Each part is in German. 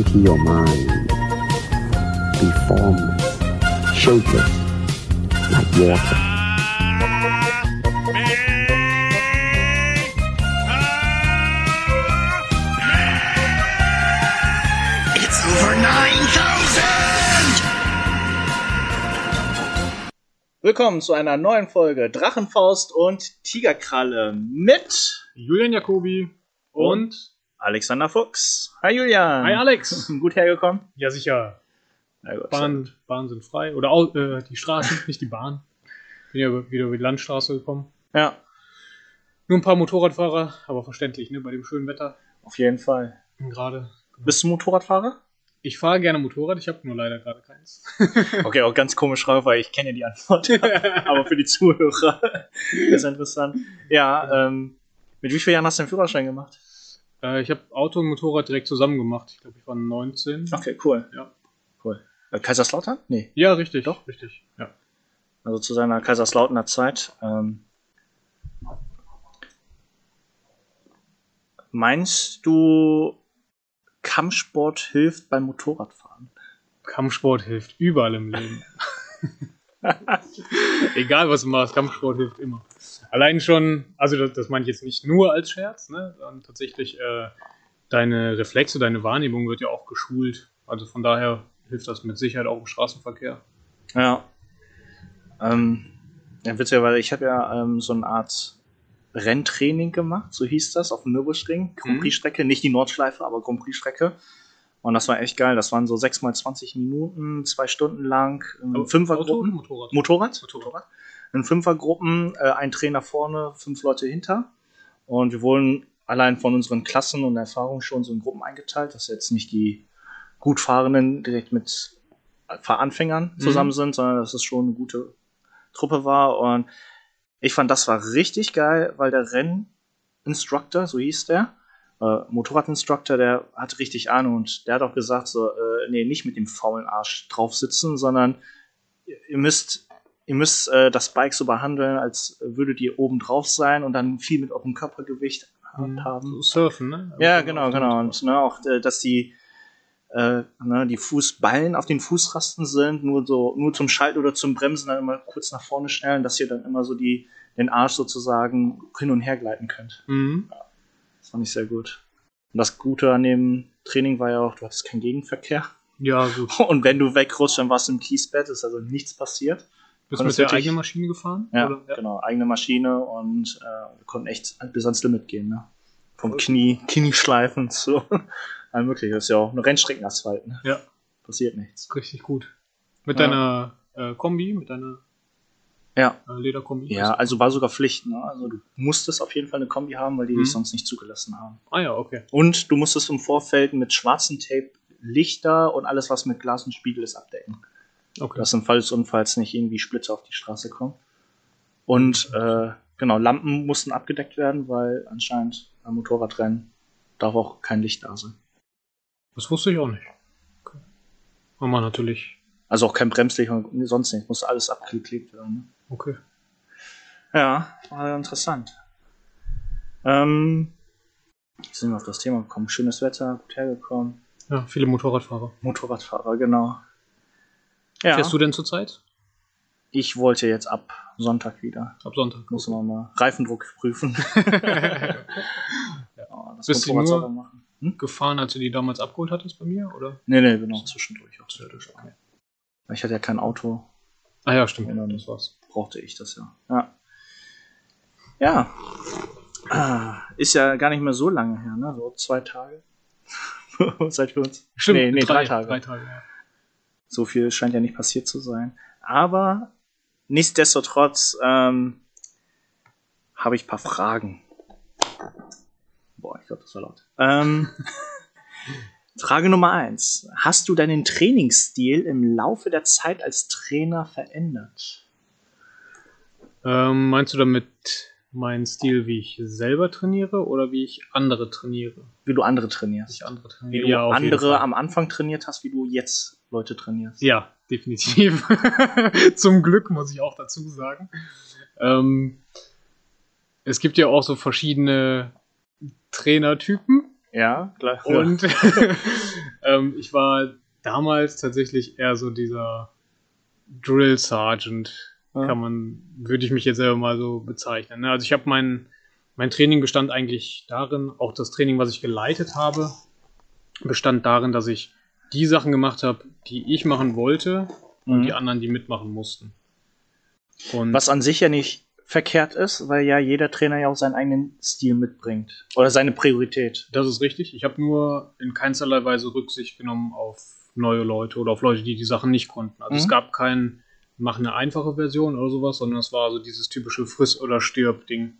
empty your mind. Be formless, shapeless, like water. It's over 9000! Willkommen zu einer neuen Folge Drachenfaust und Tigerkralle mit Julian Jacobi und Alexander Fuchs. Hi Julian. Hi Alex. Gut hergekommen? Ja, sicher. Na gut. Bahn, Bahn sind frei. Oder au- äh, die Straßen, nicht die Bahn. Bin ja wieder über die Landstraße gekommen. Ja, Nur ein paar Motorradfahrer, aber verständlich, ne? Bei dem schönen Wetter. auf jeden Fall. Gerade. Bist du Motorradfahrer? Ich fahre gerne Motorrad, ich habe nur leider gerade keins. Okay, auch ganz komisch drauf, weil ich kenne ja die Antwort. Aber für die Zuhörer ist interessant. Ja, ähm, mit wie vielen Jahren hast du den Führerschein gemacht? Äh, ich habe Auto und Motorrad direkt zusammen gemacht. Ich glaube, ich war 19. Okay, cool. Ja. Cool. Äh, Kaiserslautern? Nee. Ja, richtig. Doch? Richtig. Ja. Also zu seiner Kaiserslauterner Zeit. Ähm, meinst du, Kampfsport hilft beim Motorradfahren? Kampfsport hilft überall im Leben. Egal was du machst, Kampfsport hilft immer. Allein schon, also das, das meine ich jetzt nicht nur als Scherz, ne, sondern tatsächlich äh, deine Reflexe, deine Wahrnehmung wird ja auch geschult. Also von daher hilft das mit Sicherheit auch im Straßenverkehr. Ja. Ähm, ja, witzigerweise, ich habe ja ähm, so eine Art Renntraining gemacht, so hieß das, auf dem Nürburgring, Grand Mhm. Prix-Strecke, nicht die Nordschleife, aber Grand Prix-Strecke. Und das war echt geil. Das waren so 6 mal 20 Minuten, zwei Stunden lang, ähm, Auto, Fünfergruppen. Motorrad. Motorrad? Motorrad. In Fünfergruppen, äh, ein Trainer vorne, fünf Leute hinter. Und wir wurden allein von unseren Klassen und Erfahrungen schon so in Gruppen eingeteilt, dass jetzt nicht die gut Fahrenden direkt mit Fahranfängern zusammen Mhm. sind, sondern dass es schon eine gute Truppe war. Und ich fand, das war richtig geil, weil der Renninstructor, so hieß der, äh, Motorradinstructor, der hat richtig Ahnung und der hat auch gesagt, so, äh, nee, nicht mit dem faulen Arsch drauf sitzen, sondern ihr müsst, ihr müsst äh, das Bike so behandeln, als würdet ihr oben drauf sein und dann viel mit eurem Körpergewicht Mhm. haben. So Surfen, ne? Ja, genau, genau. Und ne, auch, äh, dass die, äh, ne, die Fußballen auf den Fußrasten sind, nur so, nur zum Schalten oder zum Bremsen dann immer kurz nach vorne schnellen, dass ihr dann immer so die, den Arsch sozusagen hin und her gleiten könnt. Mhm. Das fand ich sehr gut. Und das Gute an dem Training war ja auch, du hattest keinen Gegenverkehr. Ja, gut. Und wenn du wegrutscht, dann warst du im Kiesbett, ist also nichts passiert. Bist du mit der eigenen Maschine gefahren? Ja, Oder? genau. Eigene Maschine und äh, wir konnten echt bis ans Limit gehen. Ne? Vom Knie, Knieschleifen zu allem möglich. Das ist ja auch eine Rennstreckenasphalt. Ne? Ja. Passiert nichts. Richtig gut. Mit Ja. deiner äh, Kombi, mit deiner Ja. äh, Lederkombi? Ja, also war sogar Pflicht. Ne? Also du musstest auf jeden Fall eine Kombi haben, weil die Mhm. dich sonst nicht zugelassen haben. Ah ja, okay. Und du musstest im Vorfeld mit schwarzem Tape Lichter und alles, was mit Glas und Spiegel ist, abdecken. okay. dass im Fall des Unfalls nicht irgendwie Splitter auf die Straße kommen. Und äh, genau, Lampen mussten abgedeckt werden, weil anscheinend beim Motorradrennen darf auch kein Licht da sein. Das wusste ich auch nicht. Okay. Mama natürlich. Also auch kein Bremslicht und sonst nichts. Musste alles abgeklebt werden. Ne? Okay. Ja, war interessant. Ähm, jetzt sind wir auf das Thema gekommen. Schönes Wetter, gut hergekommen. Ja, viele Motorradfahrer. Motorradfahrer, genau. Ja, Fährst du denn zurzeit? ich wollte jetzt ab Sonntag wieder. Ab Sonntag. Muss man mal Reifendruck prüfen. ja, das Bist du nur- machen. Hm? Gefahren, als du die damals abgeholt hattest bei mir? Oder? Nee, nee, genau, zwischendurch auch zwischendurch. Okay. Ich hatte ja kein Auto, Ah ja, stimmt. Ja, das war's. Brauchte ich das ja. Ja. Ja. Ah, Ist ja gar nicht mehr so lange her, ne? So zwei Tage. Seit wir uns. Stimmt, nee, nee, drei, Tage. Drei Tage, ja. So viel scheint ja nicht passiert zu sein. Aber nichtsdestotrotz ähm, habe ich ein paar Fragen. Boah, ich glaube, das war laut. Ähm, Frage Nummer eins. Hast du deinen Trainingsstil im Laufe der Zeit als Trainer verändert? Ähm, meinst du damit meinen Stil, wie ich selber trainiere oder wie ich andere trainiere? Wie du andere Wie trainierst? andere Wie trainiere. du auf jeden andere am Anfang trainiert hast, wie du jetzt Leute trainierst? Ja, definitiv. Zum Glück muss ich auch dazu sagen. Ähm, es gibt ja auch so verschiedene Trainertypen. Ja, klar. Und ähm, ich war damals tatsächlich eher so dieser Drill Sergeant, Ja. kann man, würde ich mich jetzt selber mal so bezeichnen. ne? Also ich habe mein, mein Training bestand eigentlich darin, auch das Training, was ich geleitet habe, bestand darin, dass ich die Sachen gemacht habe, die ich machen wollte und Mhm. die anderen, die mitmachen mussten. Und Was an sich ja nicht verkehrt ist, weil ja jeder Trainer ja auch seinen eigenen Stil mitbringt. Oder seine Priorität. Das ist richtig. Ich habe nur in keinsterlei Weise Rücksicht genommen auf neue Leute oder auf Leute, die die Sachen nicht konnten. Also Mhm. es gab kein, mach eine einfache Version oder sowas, sondern es war so dieses typische Friss- oder Stirb-Ding.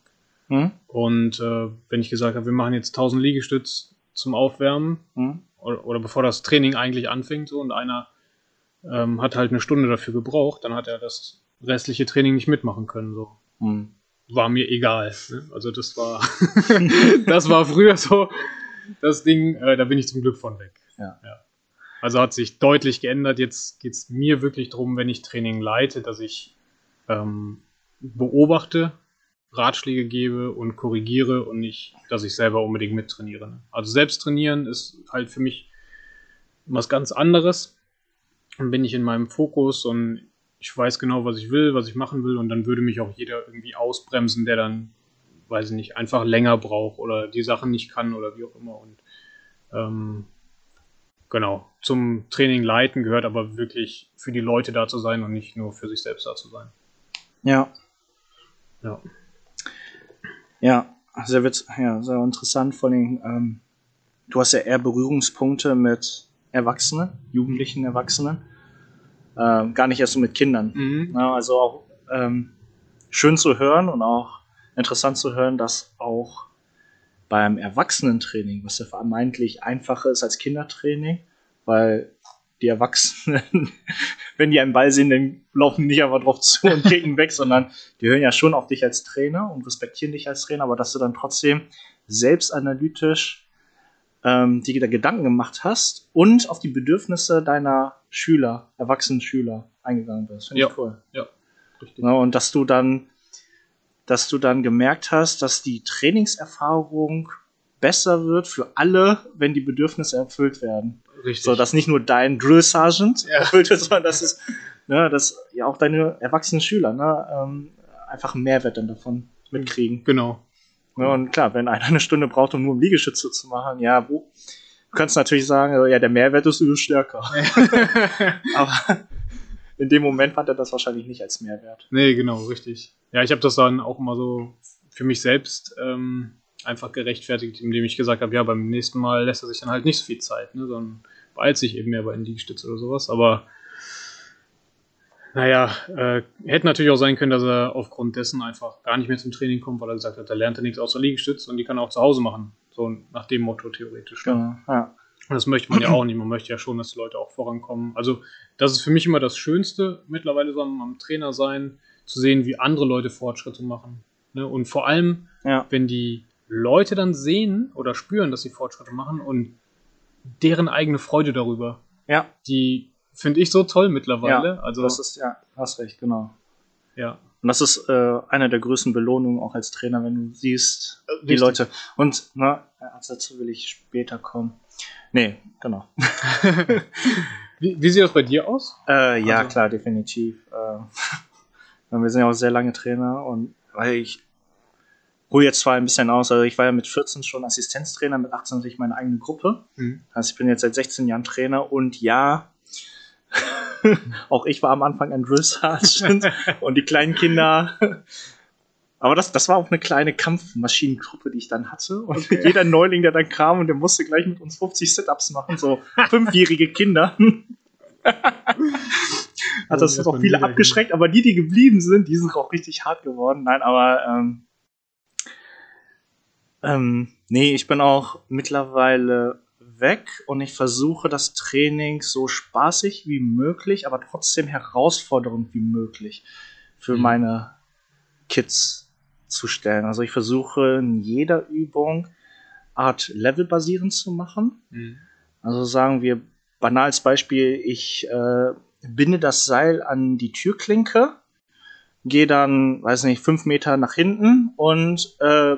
Hm? Und äh, wenn ich gesagt habe, wir machen jetzt 1000 Liegestütz zum Aufwärmen Hm? oder, oder bevor das Training eigentlich anfängt so und einer ähm, hat halt eine Stunde dafür gebraucht, dann hat er das restliche Training nicht mitmachen können. So Hm. war mir egal. Ne? Also das war, das war früher so das Ding, äh, da bin ich zum Glück von weg. Ja. Also hat sich deutlich geändert. Jetzt geht es mir wirklich darum, wenn ich Training leite, dass ich ähm, beobachte, Ratschläge gebe und korrigiere und nicht, dass ich selber unbedingt mittrainiere. ne? Also selbst trainieren ist halt für mich was ganz anderes. Dann bin ich in meinem Fokus und ich weiß genau, was ich will, was ich machen will und dann würde mich auch jeder irgendwie ausbremsen, der dann, weiß ich nicht, einfach länger braucht oder die Sachen nicht kann oder wie auch immer. Und ähm, genau, zum Training leiten gehört aber wirklich für die Leute da zu sein und nicht nur für sich selbst da zu sein. Ja. Ja. Ja, sehr, witz, ja, sehr interessant. Vor allem, ähm, du hast ja eher Berührungspunkte mit Erwachsenen, jugendlichen Erwachsenen. Ähm, gar nicht erst so mit Kindern. Mhm. Ja, also auch ähm, schön zu hören und auch interessant zu hören, dass auch beim Erwachsenentraining, was ja vermeintlich einfacher ist als Kindertraining, weil die Erwachsenen, wenn die einen Ball sehen, dann laufen die nicht einfach drauf zu und kicken weg, sondern die hören ja schon auf dich als Trainer und respektieren dich als Trainer, aber dass du dann trotzdem selbstanalytisch ähm, dir da Gedanken gemacht hast und auf die Bedürfnisse deiner Schüler, erwachsenen Schüler eingegangen bist. Finde ich Ja. cool. Richtig. Ja, und dass du dann, dass du dann gemerkt hast, dass die Trainingserfahrung besser wird für alle, wenn die Bedürfnisse erfüllt werden. Richtig. So, dass nicht nur dein Drill Sergeant Ja. erfüllt wird, sondern dass es, ne, dass ja auch deine erwachsenen Schüler ne, ähm, einfach einen Mehrwert dann davon mitkriegen. genau. Ja, und klar, wenn einer eine Stunde braucht, um nur einen Liegestütze zu machen, ja, wo, du kannst natürlich sagen, ja, der Mehrwert ist übel stärker. Aber in dem Moment fand er das wahrscheinlich nicht als Mehrwert. Nee, genau, richtig. Ja, ich habe das dann auch immer so für mich selbst ähm, einfach gerechtfertigt, indem ich gesagt habe, ja, beim nächsten Mal lässt er sich dann halt nicht so viel Zeit, ne, sondern beeilt sich eben mehr bei den Liegestütze oder sowas. Aber naja, äh, hätte natürlich auch sein können, dass er aufgrund dessen einfach gar nicht mehr zum Training kommt, weil er gesagt hat, da lernt er nichts außer Liegestütz und die kann er auch zu Hause machen. So nach dem Motto theoretisch. ne? Genau. Ja. Und das möchte man ja auch nicht. Man möchte ja schon, dass die Leute auch vorankommen. Also, das ist für mich immer das Schönste, mittlerweile so am, am Trainer sein, zu sehen, wie andere Leute Fortschritte machen. Ne? Und vor allem, ja. wenn die Leute dann sehen oder spüren, dass sie Fortschritte machen und deren eigene Freude darüber, Ja, die finde ich so toll mittlerweile. ja, also, das ist, ja, hast recht, genau. ja. Und das ist äh, eine der größten Belohnungen auch als Trainer, wenn du siehst, die Richtig. Leute. Und, na, als dazu will ich später kommen. Nee, genau. Wie, wie sieht das bei dir aus? Äh, ja, Also- klar, definitiv. Äh, wir sind ja auch sehr lange Trainer und weil ich hole jetzt zwar ein bisschen aus, also ich war ja mit 14 schon Assistenztrainer, mit 18 hatte ich meine eigene Gruppe. Mhm. Also ich bin jetzt seit 16 Jahren Trainer und ja, auch ich war am Anfang ein Drill Sergeant und die kleinen Kinder. Aber das, das war auch eine kleine Kampfmaschinengruppe, die ich dann hatte. Und jeder Neuling, der dann kam und der musste gleich mit uns 50 Sit-Ups machen, so fünfjährige Kinder. Hat das Ja, auch von viele abgeschreckt, aber die, die geblieben sind, die sind auch richtig hart geworden. Nein, aber ähm, ähm, nee, ich bin auch mittlerweile weg und ich versuche das Training so spaßig wie möglich, aber trotzdem herausfordernd wie möglich für Mhm. meine Kids zu stellen. Also ich versuche in jeder Übung Art levelbasierend zu machen. Mhm. Also sagen wir banales Beispiel, ich äh, binde das Seil an die Türklinke, gehe dann, weiß nicht, fünf Meter nach hinten und äh,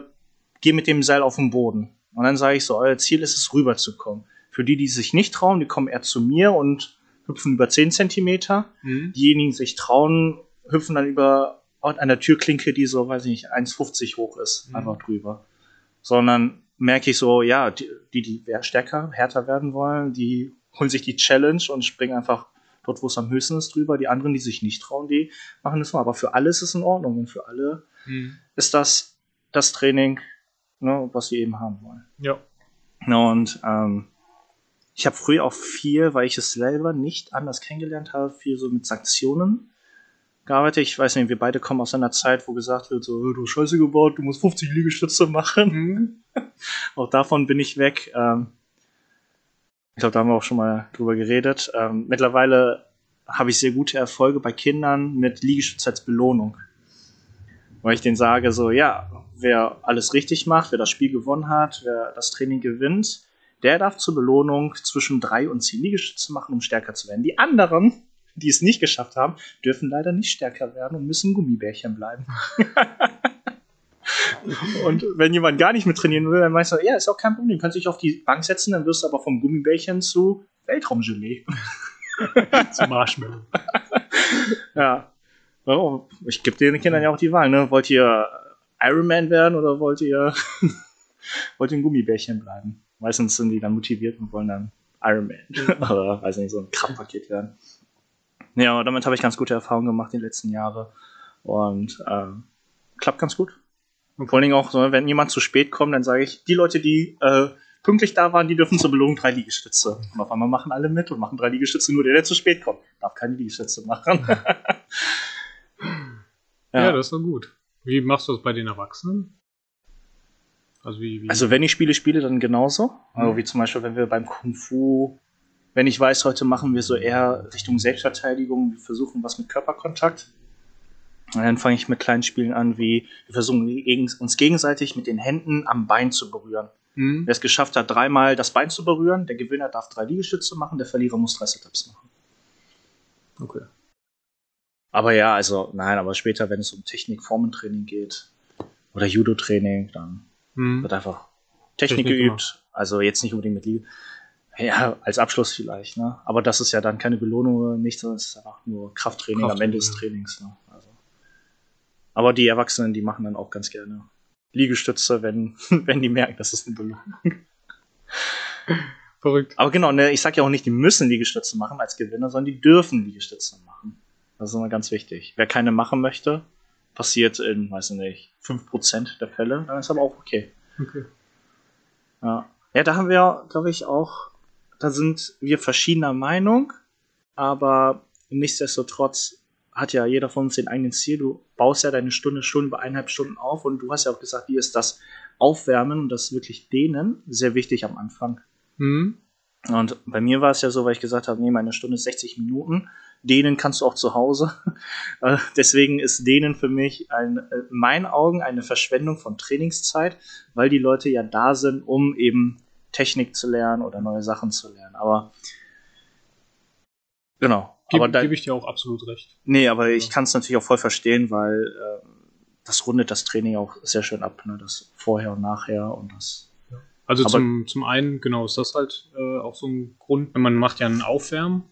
gehe mit dem Seil auf den Boden. Und dann sage ich so, euer Ziel ist es, rüberzukommen. Für die, die sich nicht trauen, die kommen eher zu mir und hüpfen über 10 Zentimeter. Mhm. Diejenigen, die sich trauen, hüpfen dann über einer Türklinke, die so, weiß ich nicht, 1,50 hoch ist, Mhm. einfach drüber. Sondern merke ich so, ja, die, die, die wer- stärker, härter werden wollen, die holen sich die Challenge und springen einfach dort, wo es am höchsten ist, drüber. Die anderen, die sich nicht trauen, die machen das mal. Aber für alle ist es in Ordnung und für alle Mhm. ist das das Training, ne, was sie eben haben wollen. Ja. Ja, Und ähm, ich habe früher auch viel, weil ich es selber nicht anders kennengelernt habe, viel so mit Sanktionen gearbeitet. Ich weiß nicht, wir beide kommen aus einer Zeit, wo gesagt wird, so, "Äh, du hast Scheiße gebaut, du musst 50 Liegestütze machen. Mhm. Auch davon bin ich weg. Ähm, ich glaube, da haben wir auch schon mal drüber geredet. Ähm, mittlerweile habe ich sehr gute Erfolge bei Kindern mit Liegestütze als Belohnung. Weil ich denen sage, so, ja, wer alles richtig macht, wer das Spiel gewonnen hat, wer das Training gewinnt, der darf zur Belohnung zwischen drei und zehn Liegestütze machen, um stärker zu werden. Die anderen, die es nicht geschafft haben, dürfen leider nicht stärker werden und müssen Gummibärchen bleiben. und wenn jemand gar nicht mit trainieren will, dann meinst du, ja, ist auch kein Problem, du kannst dich auf die Bank setzen, dann wirst du aber vom Gummibärchen zu Weltraumgelee. Zum Marshmallow. Ja. Oh, ich gebe den Kindern ja auch die Wahl, ne? Wollt ihr Ironman werden oder wollt ihr, wollt ihr ein Gummibärchen bleiben? Meistens sind die dann motiviert und wollen dann Ironman oder weiß nicht, so ein Kraftpaket werden. Ja, damit habe ich ganz gute Erfahrungen gemacht die letzten Jahre und ähm, klappt ganz gut. Und vor allen Dingen auch, so, wenn jemand zu spät kommt, dann sage ich, die Leute, die äh, pünktlich da waren, die dürfen zur Belohnung drei Liegestütze. Und auf einmal machen alle mit und machen drei Liegestütze, nur der, der zu spät kommt, darf keine Liegestütze machen. Ja. das ist doch gut. Wie machst du das bei den Erwachsenen? Also wie, wie Also wenn ich Spiele spiele, dann genauso. Also Mhm. wie zum Beispiel, wenn wir beim Kung Fu, wenn ich weiß, heute machen wir so eher Richtung Selbstverteidigung, wir versuchen was mit Körperkontakt. Und dann fange ich mit kleinen Spielen an, wie wir versuchen uns gegenseitig mit den Händen am Bein zu berühren. Hm? Wer es geschafft hat, dreimal das Bein zu berühren, der Gewinner darf drei Liegestütze machen, der Verlierer muss drei Setups machen. Okay. Aber ja, also nein, aber später, wenn es um Technik, Formentraining geht oder Judo-Training, dann Hm. wird einfach Technik, Technik geübt. Also jetzt nicht unbedingt mit Liebe. Ja, als Abschluss vielleicht, ne? Aber das ist ja dann keine Belohnung nichts, sondern es ist einfach nur Krafttraining, am Ende des Krafttraining, Trainings. Ne? Aber die Erwachsenen, die machen dann auch ganz gerne Liegestütze, wenn, wenn die merken, das ist eine Belohnung. Verrückt. Aber genau, ne, ich sag ja auch nicht, die müssen Liegestütze machen als Gewinner, sondern die dürfen Liegestütze machen. Das ist immer ganz wichtig. Wer keine machen möchte, passiert in, weiß ich nicht, 5% der Fälle, dann ist aber auch okay. Okay. Ja, ja da haben wir, glaube ich, auch, da sind wir verschiedener Meinung, aber nichtsdestotrotz hat ja jeder von uns den eigenen Ziel. Du baust ja deine Stunde schon über eineinhalb Stunden auf und du hast ja auch gesagt, hier ist das Aufwärmen und das wirklich Dehnen sehr wichtig am Anfang. Hm? Und bei mir war es ja so, weil ich gesagt habe, nee, meine Stunde ist 60 Minuten. Dehnen kannst du auch zu Hause. Äh, Deswegen ist Dehnen für mich ein, äh, in meinen Augen eine Verschwendung von Trainingszeit, weil die Leute ja da sind, um eben Technik zu lernen oder neue Sachen zu lernen. Aber genau. Gebe aber da, geb ich dir auch absolut recht. nee, aber ich kann es natürlich auch voll verstehen, weil äh, das rundet das Training auch sehr schön ab, ne? Das Vorher und Nachher und das. Also Aber- zum, zum einen, genau, ist das halt äh, auch so ein Grund, man macht ja einen Aufwärmen,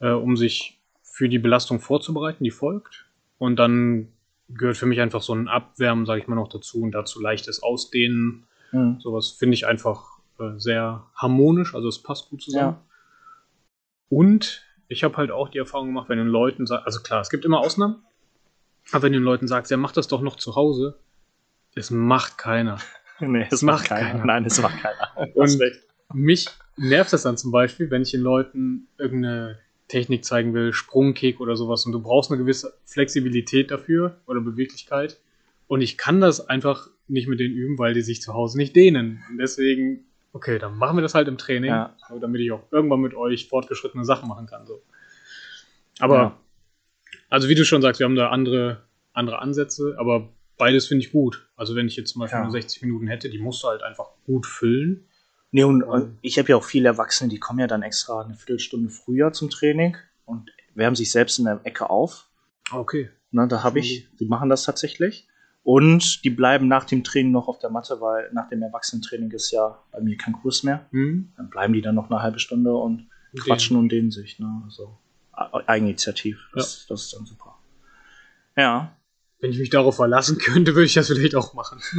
äh, um sich für die Belastung vorzubereiten, die folgt. Und dann gehört für mich einfach so ein Abwärmen, sage ich mal, noch dazu und dazu leichtes Ausdehnen. Hm. Sowas finde ich einfach äh, sehr harmonisch, also es passt gut zusammen. Ja. Und ich habe halt auch die Erfahrung gemacht, wenn den Leuten sagt, also klar, es gibt immer Ausnahmen, aber wenn den Leuten sagst, ja, mach das doch noch zu Hause, es macht keiner. Nee, es macht macht keiner. keiner. Nein, es macht keiner. Und-. Mich nervt das dann zum Beispiel, wenn ich den Leuten irgendeine Technik zeigen will, Sprungkick oder sowas und du brauchst eine gewisse Flexibilität dafür oder Beweglichkeit und ich kann das einfach nicht mit denen üben, weil die sich zu Hause nicht dehnen. Und deswegen, okay, dann machen wir das halt im Training, Ja. damit ich auch irgendwann mit euch fortgeschrittene Sachen machen kann. So. Aber, Ja. also wie du schon sagst, wir haben da andere, andere Ansätze, aber beides finde ich gut. Also wenn ich jetzt zum Beispiel Ja. nur 60 Minuten hätte, die musst du halt einfach gut füllen. Nee, und, und ich habe ja auch viele Erwachsene, die kommen ja dann extra eine Viertelstunde früher zum Training und wärmen sich selbst in der Ecke auf. Okay. Ne, da habe ich, die machen das tatsächlich. Und die bleiben nach dem Training noch auf der Matte, weil nach dem Erwachsenentraining ist ja bei mir kein Kurs mehr. Hm? Dann bleiben die dann noch eine halbe Stunde und quatschen und dehnen sich. Ne? Also Eigeninitiativ. Das, das ist dann super. Ja. Wenn ich mich darauf verlassen könnte, würde ich das vielleicht auch machen.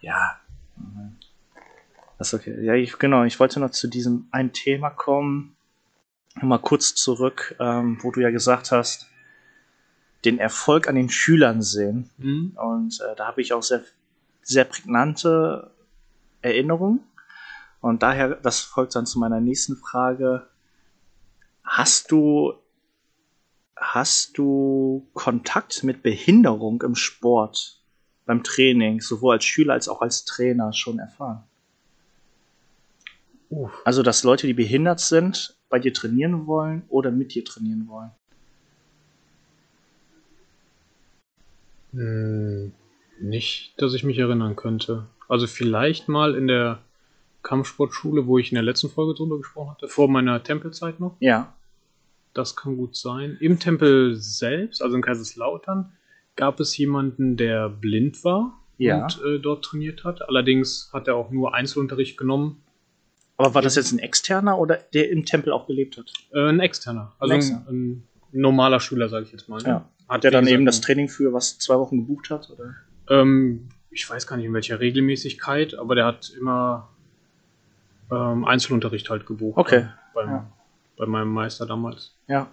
Ja. Mhm. Das ist okay. Ja, ich, genau. Ich wollte noch zu diesem ein Thema kommen. Mal kurz zurück, ähm, wo du ja gesagt hast, den Erfolg an den Schülern sehen. Hm? Und äh, da habe ich auch sehr, sehr prägnante Erinnerungen. Und daher, das folgt dann zu meiner nächsten Frage. Hast du, hast du Kontakt mit Behinderung im Sport beim Training, sowohl als Schüler als auch als Trainer schon erfahren? Uff. Also, dass Leute, die behindert sind, bei dir trainieren wollen oder mit dir trainieren wollen? Hm, Nicht, dass ich mich erinnern könnte. Also vielleicht mal in der Kampfsportschule, wo ich in der letzten Folge drüber gesprochen hatte, vor meiner Tempelzeit noch. Ja. Das kann gut sein. Im Tempel selbst, also in Kaiserslautern, gab es jemanden, der blind war Ja. und äh, dort trainiert hat. Allerdings hat er auch nur Einzelunterricht genommen. Aber war das jetzt ein externer oder der im Tempel auch gelebt hat? Äh, ein externer, also Ein externer. ein normaler Schüler, sage ich jetzt mal. ne? Ja. Hat Der wie dann eben das Training für was zwei Wochen gebucht hat? Oder? Ähm, ich weiß gar nicht in welcher Regelmäßigkeit, aber der hat immer ähm, Einzelunterricht halt gebucht. Okay. Beim, Ja. Bei meinem Meister damals. Ja.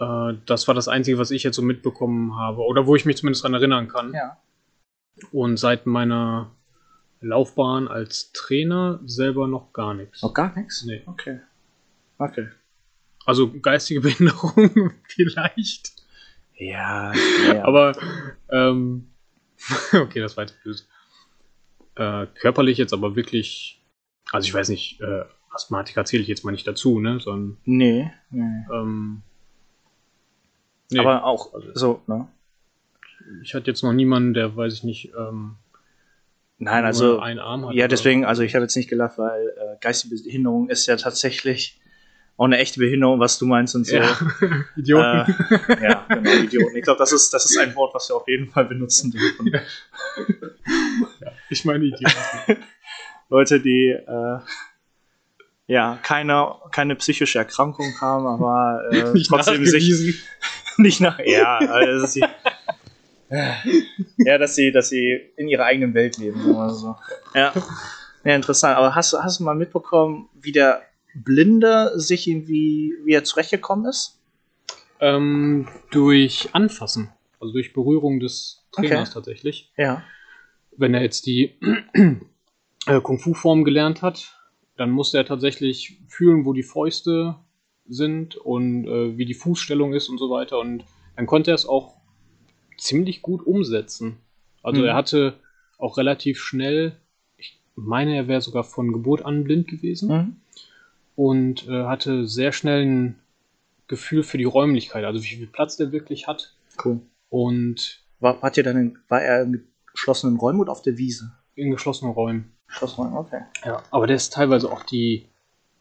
Äh, das war das Einzige, was ich jetzt so mitbekommen habe. Oder wo ich mich zumindest dran erinnern kann. Ja. Und seit meiner Laufbahn als Trainer selber noch gar nichts. Noch gar nichts? Nee. Okay. Okay. Also geistige Behinderung vielleicht. Ja, ja. Aber ähm, okay, das war jetzt böse. Äh, körperlich jetzt aber wirklich, also ich weiß nicht, äh, Asthmatiker zähle ich jetzt mal nicht dazu, ne? Sondern nee, nee. ähm, nee, Aber auch so, ne? ich hatte jetzt noch niemanden, der, weiß ich nicht, ähm, Nein, also. einen Arm hat. Ja, deswegen, also ich habe jetzt nicht gelacht, weil äh, geistige Behinderung ist ja tatsächlich auch eine echte Behinderung, was du meinst und so. Ja. Idioten. Äh, ja, genau, Idioten. Ich glaube, das ist, das ist ein Wort, was wir auf jeden Fall benutzen dürfen. ich meine Idioten. Leute, die äh, ja keine, keine psychische Erkrankung haben, aber äh, Nicht trotzdem sich nicht nach. Ja, also dass sie, ja, dass sie, dass sie in ihrer eigenen Welt leben. mal so. Ja. ja, interessant. Aber hast, hast du mal mitbekommen, wie der Blinde sich irgendwie, wie er zurechtgekommen ist? Ähm, durch Anfassen, also durch Berührung des Trainers Okay. tatsächlich. Ja. wenn er jetzt die äh, Kung-Fu-Form gelernt hat, dann musste er tatsächlich fühlen, wo die Fäuste sind und äh, wie die Fußstellung ist und so weiter. Und dann konnte er es auch ziemlich gut umsetzen. Also Mhm. er hatte auch relativ schnell, ich meine, er wäre sogar von Geburt an blind gewesen Mhm. Und äh, hatte sehr schnell ein Gefühl für die Räumlichkeit, also wie viel Platz der wirklich hat. Cool. Und War, hat ihr dann in, war er in geschlossenen Räumen oder auf der Wiese? in geschlossenen Räumen. Geschlossenen Räumen, okay. Ja, aber der ist teilweise auch die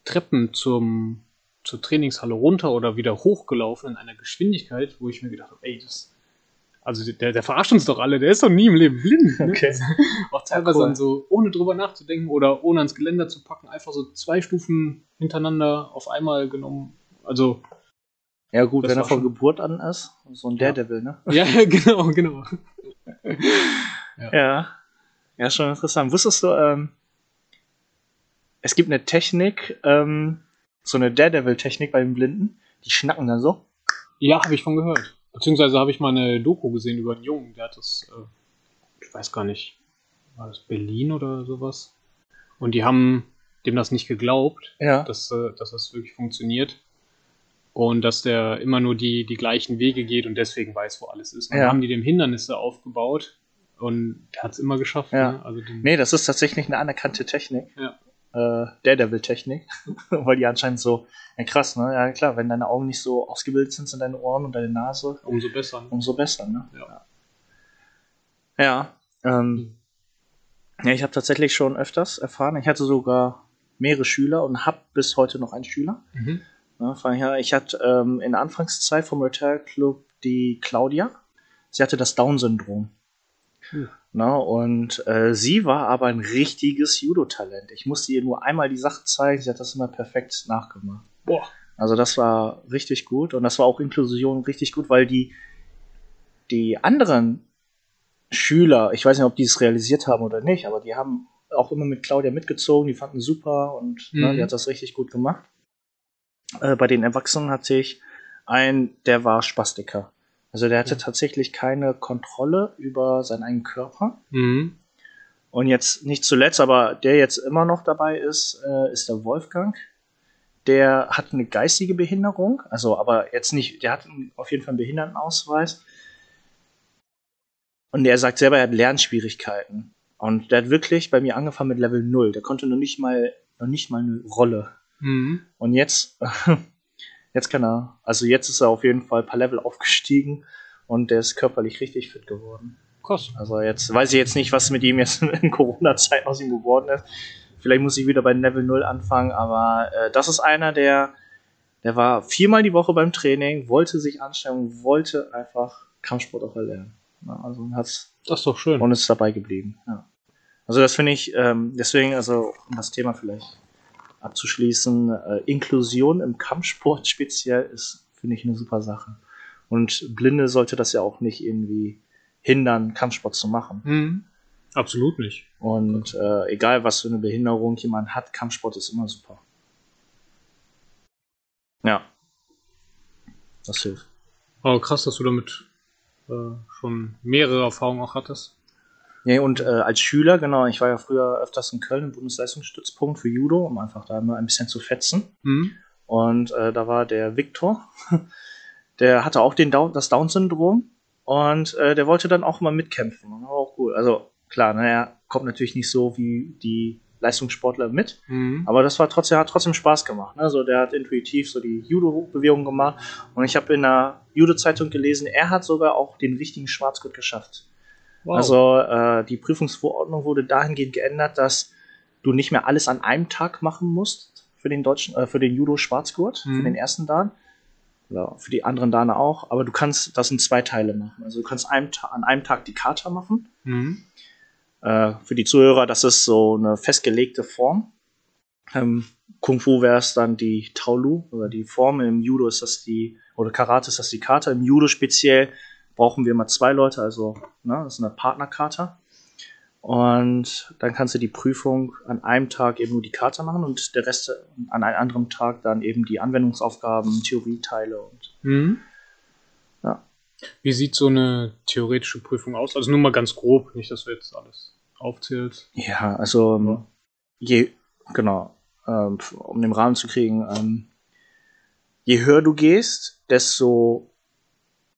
Treppen zum, zur Trainingshalle runter oder wieder hochgelaufen in einer Geschwindigkeit, wo ich mir gedacht habe, ey, das. Also der, der verarscht uns doch alle, der ist doch nie im Leben blind. Ne? Okay. Auch teilweise cool. dann so, ohne drüber nachzudenken oder ohne ans Geländer zu packen, einfach so zwei Stufen hintereinander auf einmal genommen. Also, Ja, gut, wenn er von Geburt an ist. So ein Ja. Daredevil, ne? ja, genau, genau. Ja. Ja, schon interessant. Wusstest du, ähm, es gibt eine Technik, ähm, so eine Daredevil-Technik bei den Blinden, die schnacken dann so. Ja, habe ich von gehört. Beziehungsweise habe ich mal eine Doku gesehen über einen Jungen, der hat das, äh, ich weiß gar nicht, war das Berlin oder sowas? Und die haben dem das nicht geglaubt, Ja. dass, äh, dass das wirklich funktioniert. Und dass der immer nur die, die gleichen Wege geht und deswegen weiß, wo alles ist. Und Ja. dann haben die dem Hindernisse aufgebaut und der hat es immer geschafft. Ja. Ne? Also Nee, das ist tatsächlich eine anerkannte Technik. Ja. Äh, Daredevil-Technik. Weil die anscheinend so, ja krass, ne? Ja klar, wenn deine Augen nicht so ausgebildet sind, sind deine Ohren und deine Nase, Umso besser. Ne? umso besser, ne? Ja. Ja. Ähm, ja, ich habe tatsächlich schon öfters erfahren. Ich hatte sogar mehrere Schüler und habe bis heute noch einen Schüler. Mhm. Daher, ich hatte ähm, in der Anfangszeit vom Retail Club die Claudia. sie hatte das Down-Syndrom. Hm. Na, und äh, sie war aber ein richtiges Judo-Talent. Ich musste ihr nur einmal die Sache zeigen, sie hat das immer perfekt nachgemacht. Boah. Also das war richtig gut und das war auch Inklusion richtig gut, weil die, die anderen Schüler, ich weiß nicht, ob die es realisiert haben oder nicht, aber die haben auch immer mit Claudia mitgezogen, die fanden super und ne, Mhm. die hat das richtig gut gemacht. Äh, bei den Erwachsenen hatte ich einen, der war Spastiker. Also der hatte tatsächlich keine Kontrolle über seinen eigenen Körper. Mhm. Und jetzt nicht zuletzt, aber der jetzt immer noch dabei ist, äh, ist der Wolfgang. Der hat eine geistige Behinderung, also aber jetzt nicht, der hat auf jeden Fall einen Behindertenausweis. Und er sagt selber, er hat Lernschwierigkeiten. Und der hat wirklich bei mir angefangen mit Level 0. Der konnte noch nicht mal, noch nicht mal eine Rolle. Mhm. Und jetzt, jetzt kann er, also jetzt ist er auf jeden Fall ein paar Level aufgestiegen und der ist körperlich richtig fit geworden. Krass. Also jetzt weiß ich jetzt nicht, was mit ihm jetzt in Corona-Zeit aus ihm geworden ist. Vielleicht muss ich wieder bei Level 0 anfangen, aber äh, das ist einer, der, der war viermal die Woche beim Training, wollte sich anstrengen, wollte einfach Kampfsport auch erlernen. Ja, also hat's Das ist doch schön. und ist dabei geblieben. Ja. Also das finde ich, ähm, deswegen, also um das Thema vielleicht abzuschließen, äh, Inklusion im Kampfsport speziell ist, finde ich, eine super Sache. Und Blinde sollte das ja auch nicht irgendwie hindern, Kampfsport zu machen. Mhm. Absolut nicht. Und äh, egal, was für eine Behinderung jemand hat, Kampfsport ist immer super. Ja. Das hilft. Aber krass, dass du damit äh, schon mehrere Erfahrungen auch hattest. Ja, und äh, als Schüler, genau, ich war ja früher öfters in Köln im Bundesleistungsstützpunkt für Judo, um einfach da immer ein bisschen zu fetzen. Mhm. Und äh, da war der Viktor, der hatte auch den Down, das Down-Syndrom und äh, der wollte dann auch mal mitkämpfen. Und war auch cool. Also klar, naja, kommt natürlich nicht so wie die Leistungssportler mit, Mhm. aber das war trotzdem, hat trotzdem Spaß gemacht. Ne? Also der hat intuitiv so die Judo-Bewegung gemacht und ich habe in der Judo-Zeitung gelesen, er hat sogar auch den richtigen Schwarzgurt geschafft. Wow. Also äh, die Prüfungsverordnung wurde dahingehend geändert, dass du nicht mehr alles an einem Tag machen musst für den deutschen, äh, für den Judo Schwarzgurt, Mhm. für den ersten Dan. Ja, für die anderen Dane auch, aber du kannst das in zwei Teile machen. Also du kannst einem an einem Tag die Kata machen. Mhm. Äh, für die Zuhörer, das ist so eine festgelegte Form. Ähm, Kung Fu wäre es dann die Taolu oder die Form. Im Judo ist das die, oder Karate ist das die Kata. Im Judo speziell brauchen wir immer zwei Leute, also ne, das ist eine Partnerkarte. Und dann kannst du die Prüfung an einem Tag eben nur die Karte machen und der Rest an einem anderen Tag dann eben die Anwendungsaufgaben, Theorieteile und Mhm. Ja. Wie sieht so eine theoretische Prüfung aus? Also nur mal ganz grob, nicht, dass du jetzt alles aufzählst. Ja, also ähm, je, genau, ähm, um den Rahmen zu kriegen, ähm, je höher du gehst, desto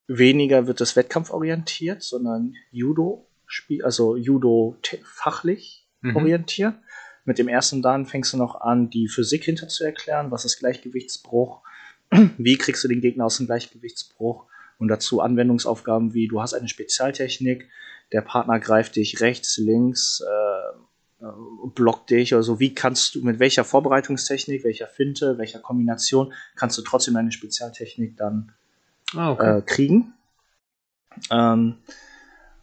weniger wird das Wettkampf orientiert, sondern Judo, also Judo fachlich Mhm. orientiert. Mit dem ersten Dan fängst du noch an, die Physik hinter zu erklären, was ist Gleichgewichtsbruch, wie kriegst du den Gegner aus dem Gleichgewichtsbruch und dazu Anwendungsaufgaben wie du hast eine Spezialtechnik, der Partner greift dich rechts, links, äh, äh, blockt dich oder so. Wie kannst du, mit welcher Vorbereitungstechnik, welcher Finte, welcher Kombination kannst du trotzdem deine Spezialtechnik dann Ah, okay. äh, kriegen. Ähm,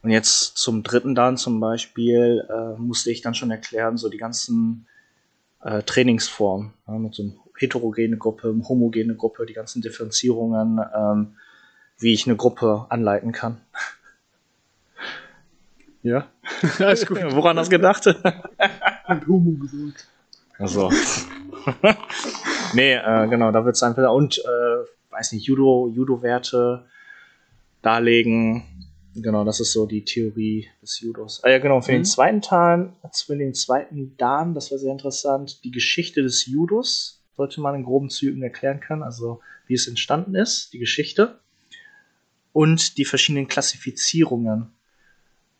und jetzt zum dritten dann zum Beispiel äh, musste ich dann schon erklären, so die ganzen äh, Trainingsformen, ja, mit so einer heterogene Gruppe, eine homogene Gruppe, die ganzen Differenzierungen, ähm, wie ich eine Gruppe anleiten kann. ja, Alles gut. woran hast du gedacht? Hat Homo gesagt. Also. nee, äh, genau, da wird es einfach. Und, äh, weiß nicht, Judo, Judo-Werte darlegen. Genau, das ist so die Theorie des Judos. Ah ja, genau, für Mhm. den zweiten Teil, für den zweiten Dan, das war sehr interessant, die Geschichte des Judos sollte man in groben Zügen erklären können, also wie es entstanden ist, die Geschichte. Und die verschiedenen Klassifizierungen,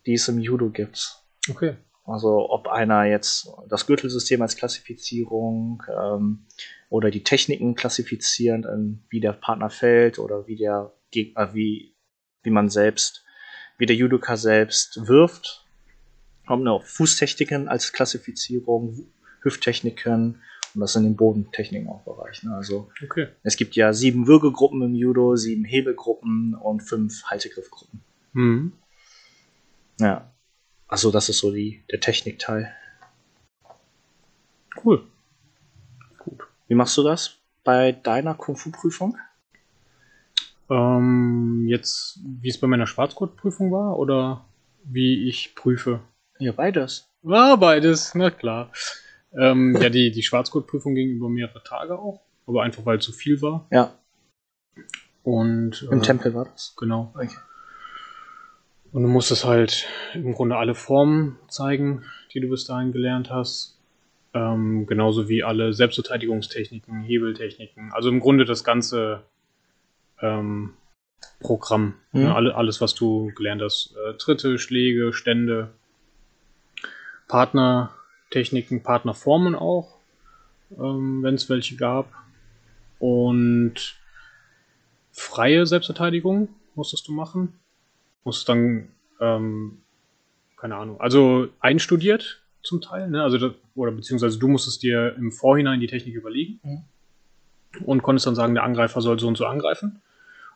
die es im Judo gibt. Okay. Also ob einer jetzt das Gürtelsystem als Klassifizierung ähm, oder die Techniken klassifizieren, ähm, wie der Partner fällt oder wie der Gegner, wie, wie man selbst, wie der Judoka selbst wirft. Haben auch Fußtechniken als Klassifizierung, Hüfttechniken und das in den Bodentechniken auch Bereich. Ne? Also Okay. es gibt ja sieben Würgegruppen im Judo, sieben Hebelgruppen und fünf Haltegriffgruppen. Mhm. Ja. Also das ist so die, der Technikteil. Cool. Wie machst du das bei deiner Kung-Fu-Prüfung? Ähm, jetzt, wie es bei meiner Schwarzgurtprüfung war oder wie ich prüfe? Ja, beides. War beides, na klar. Ähm, ja, die, die Schwarzgurtprüfung ging über mehrere Tage auch, aber einfach weil zu viel war. Ja, Und im äh, Tempel war das. Genau. Okay. Und du musstest halt im Grunde alle Formen zeigen, die du bis dahin gelernt hast. Ähm, genauso wie alle Selbstverteidigungstechniken, Hebeltechniken. Also im Grunde das ganze ähm, Programm. Mhm. Ne? Alle, alles, was du gelernt hast. Äh, Tritte, Schläge, Stände, Partnertechniken, Partnerformen auch, ähm, wenn es welche gab. Und freie Selbstverteidigung musstest du machen. Musst dann, ähm, keine Ahnung, also einstudiert zum Teil, ne? Also das, oder beziehungsweise du musstest dir im Vorhinein die Technik überlegen Mhm. und konntest dann sagen, der Angreifer soll so und so angreifen.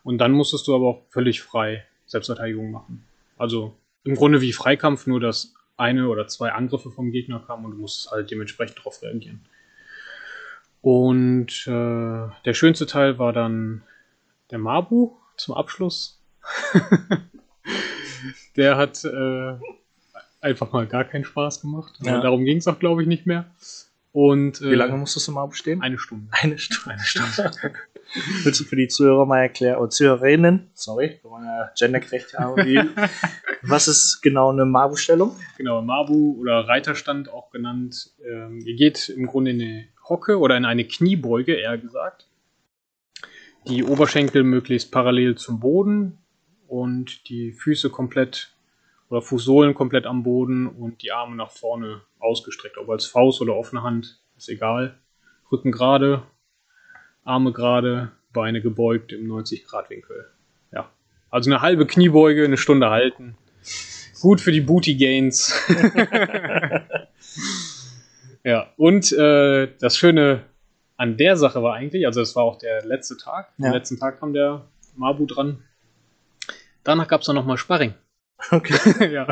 Und dann musstest du aber auch völlig frei Selbstverteidigung machen. Also im Grunde wie Freikampf, nur dass eine oder zwei Angriffe vom Gegner kamen und du musstest halt dementsprechend darauf reagieren. Und äh, der schönste Teil war dann der Mabu zum Abschluss. der hat äh, einfach mal gar keinen Spaß gemacht. Ja. Darum ging es auch, glaube ich, nicht mehr. Und äh, Wie lange musstest du mal bestehen? Eine Stunde. Eine Stunde. Eine Stunde. Willst du für die Zuhörer mal erklären, oder Zuhörerinnen, sorry, wir wollen ja gendergerecht haben, was ist genau eine Mabu-Stellung? Genau, Mabu oder Reiterstand auch genannt. Ähm, ihr geht im Grunde in eine Hocke oder in eine Kniebeuge, eher gesagt. Die Oberschenkel möglichst parallel zum Boden und die Füße komplett oder Fußsohlen komplett am Boden und die Arme nach vorne ausgestreckt. Ob als Faust oder offene Hand, ist egal. Rücken gerade, Arme gerade, Beine gebeugt im 90-Grad-Winkel. Ja. Also eine halbe Kniebeuge, eine Stunde halten. Gut für die Booty Gains. ja, und äh, das Schöne an der Sache war eigentlich, also es war auch der letzte Tag. Ja. Am letzten Tag kam der Mabu dran. Danach gab es dann nochmal Sparring. Okay. ja.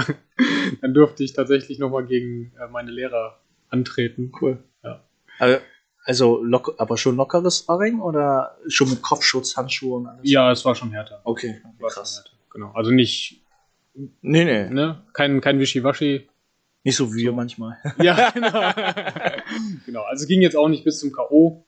Dann durfte ich tatsächlich nochmal gegen äh, meine Lehrer antreten. Cool. Ja. Also, also lock, aber schon lockeres Sparring oder schon mit Kopfschutz, Handschuhe und alles? Ja, es war schon härter. Okay, War krass. härter. Genau. Also nicht, Nee, nee, ne, kein, kein Wischiwaschi. nicht so wie wir manchmal. Ja, genau. genau. Also es ging jetzt auch nicht bis zum K.O.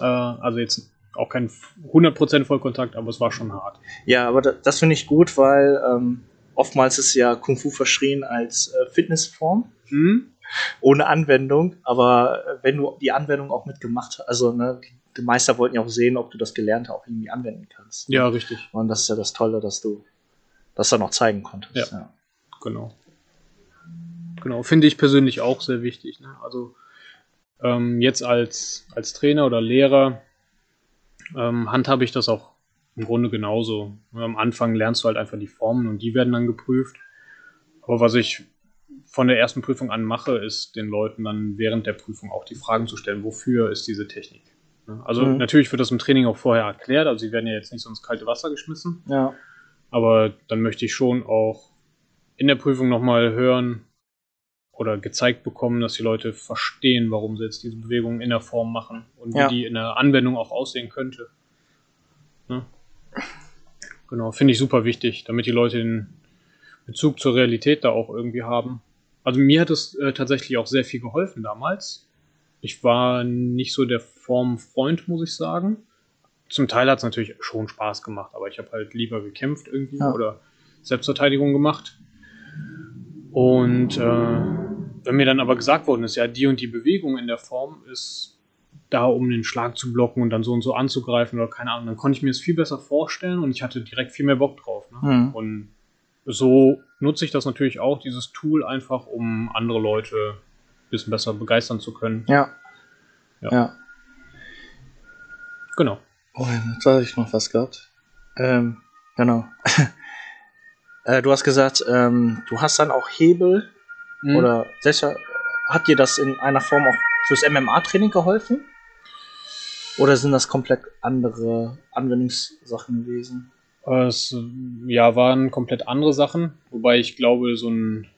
Äh, also jetzt auch kein 100% Vollkontakt, aber es war schon hart. Ja, aber da, das finde ich gut, weil ähm, oftmals ist ja Kung Fu verschrien als äh, Fitnessform Mhm. ohne Anwendung, aber äh, wenn du die Anwendung auch mitgemacht hast, also ne, die Meister wollten ja auch sehen, ob du das Gelernte auch irgendwie anwenden kannst. Ja, richtig. Und das ist ja das Tolle, dass du das dann noch zeigen konntest. Ja. Genau. Genau, finde ich persönlich auch sehr wichtig. Ne? Also ähm, jetzt als, als Trainer oder Lehrer ähm, handhabe ich das auch im Grunde genauso. Am Anfang lernst du halt einfach die Formen und die werden dann geprüft. Aber was ich von der ersten Prüfung an mache, ist den Leuten dann während der Prüfung auch die Fragen zu stellen, wofür ist diese Technik? Also Mhm. natürlich wird das im Training auch vorher erklärt, also sie werden ja jetzt nicht so ins kalte Wasser geschmissen. ja. Aber dann möchte ich schon auch in der Prüfung nochmal hören oder gezeigt bekommen, dass die Leute verstehen, warum sie jetzt diese Bewegungen in der Form machen und wie Ja. die in der Anwendung auch aussehen könnte. Ne? Genau, finde ich super wichtig, damit die Leute den Bezug zur Realität da auch irgendwie haben. Also mir hat es äh, tatsächlich auch sehr viel geholfen damals. Ich war nicht so der Formfreund, muss ich sagen. Zum Teil hat es natürlich schon Spaß gemacht, aber ich habe halt lieber gekämpft irgendwie Ja. oder Selbstverteidigung gemacht. Und äh, wenn mir dann aber gesagt worden ist, ja, die und die Bewegung in der Form ist da, um den Schlag zu blocken und dann so und so anzugreifen oder keine Ahnung, dann konnte ich mir es viel besser vorstellen und ich hatte direkt viel mehr Bock drauf. Ne? Mhm. Und so nutze ich das natürlich auch, dieses Tool einfach, um andere Leute ein bisschen besser begeistern zu können. Ja. Ja. ja. Genau. Oh, jetzt habe ich noch was gehabt. Ähm, genau. äh, du hast gesagt, ähm, du hast dann auch Hebel Mhm. oder sicher, hat dir das in einer Form auch fürs MMA-Training geholfen? Oder sind das komplett andere Anwendungssachen gewesen? Es ja, waren komplett andere Sachen, wobei ich glaube, so ein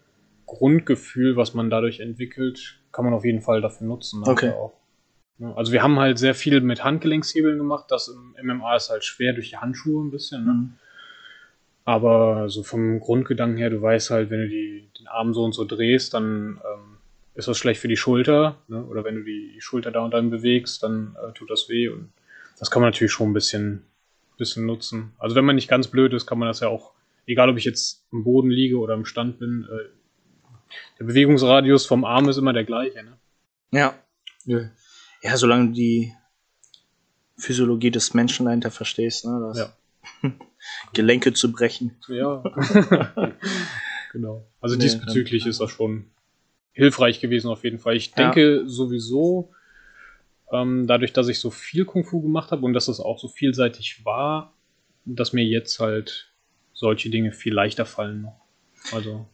Grundgefühl, was man dadurch entwickelt, kann man auf jeden Fall dafür nutzen. Okay. Also wir haben halt sehr viel mit Handgelenkshebeln gemacht. Das im MMA ist halt schwer durch die Handschuhe ein bisschen. Ne? Mhm. Aber so vom Grundgedanken her, du weißt halt, wenn du die, den Arm so und so drehst, dann ähm, ist das schlecht für die Schulter. Ne? Oder wenn du die Schulter da und dann bewegst, dann äh, tut das weh. Und das kann man natürlich schon ein bisschen, bisschen nutzen. Also wenn man nicht ganz blöd ist, kann man das ja auch, egal ob ich jetzt im Boden liege oder im Stand bin, äh, der Bewegungsradius vom Arm ist immer der gleiche. Ne? Ja. ja. Ja, solange du die Physiologie des Menschen dahinter verstehst, ne? Das Ja. Gelenke zu brechen. Ja. genau. Also Nee, diesbezüglich dann- ist das schon hilfreich gewesen auf jeden Fall. Ich Ja. denke sowieso, ähm, dadurch, dass ich so viel Kung Fu gemacht habe und dass es auch so vielseitig war, dass mir jetzt halt solche Dinge viel leichter fallen noch. Also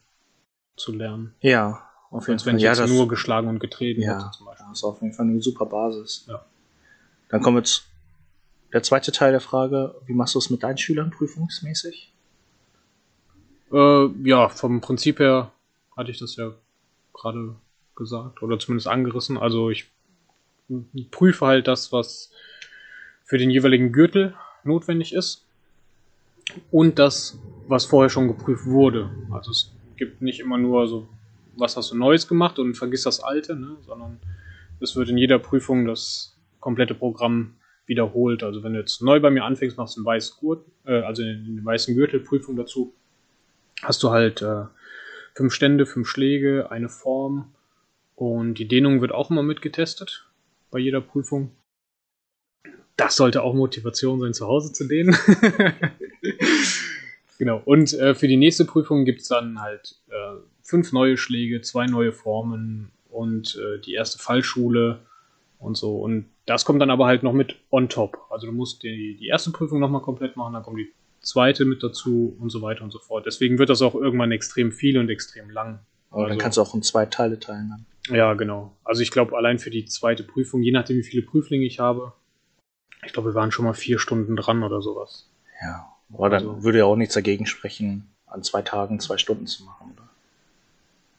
zu lernen. Ja, auf jeden Als wenn Fall. ich Ja, jetzt das, nur geschlagen und getreten ja, hätte zum Beispiel. das ist auf jeden Fall eine super Basis. Ja. Dann kommen wir zu der zweite Teil der Frage. Wie machst du es mit deinen Schülern prüfungsmäßig? Äh, ja, vom Prinzip her hatte ich das ja gerade gesagt oder zumindest angerissen. Also ich prüfe halt das, was für den jeweiligen Gürtel notwendig ist und das, was vorher schon geprüft wurde. Also es gibt nicht immer nur so, was hast du Neues gemacht und vergiss das Alte, ne? sondern es wird in jeder Prüfung das komplette Programm wiederholt. Also wenn du jetzt neu bei mir anfängst, machst du einen weißen Gurt, äh, also in den weißen Gürtelprüfung dazu, hast du halt äh, fünf Stände, fünf Schläge, eine Form und die Dehnung wird auch immer mitgetestet bei jeder Prüfung. Das sollte auch Motivation sein, zu Hause zu dehnen. genau. Und äh, für die nächste Prüfung gibt es dann halt äh, fünf neue Schläge, zwei neue Formen und äh, die erste Fallschule und so. Und das kommt dann aber halt noch mit on top. Also du musst die, die erste Prüfung nochmal komplett machen, dann kommt die zweite mit dazu und so weiter und so fort. Deswegen wird das auch irgendwann extrem viel und extrem lang. Aber dann Also- kannst du auch in zwei Teile teilen. Dann. Ja, genau. Also ich glaube, allein für die zweite Prüfung, je nachdem, wie viele Prüflinge ich habe, ich glaube, wir waren schon mal vier Stunden dran oder sowas. Ja. Aber dann Also- würde ja auch nichts dagegen sprechen, an zwei Tagen zwei Stunden zu machen, oder?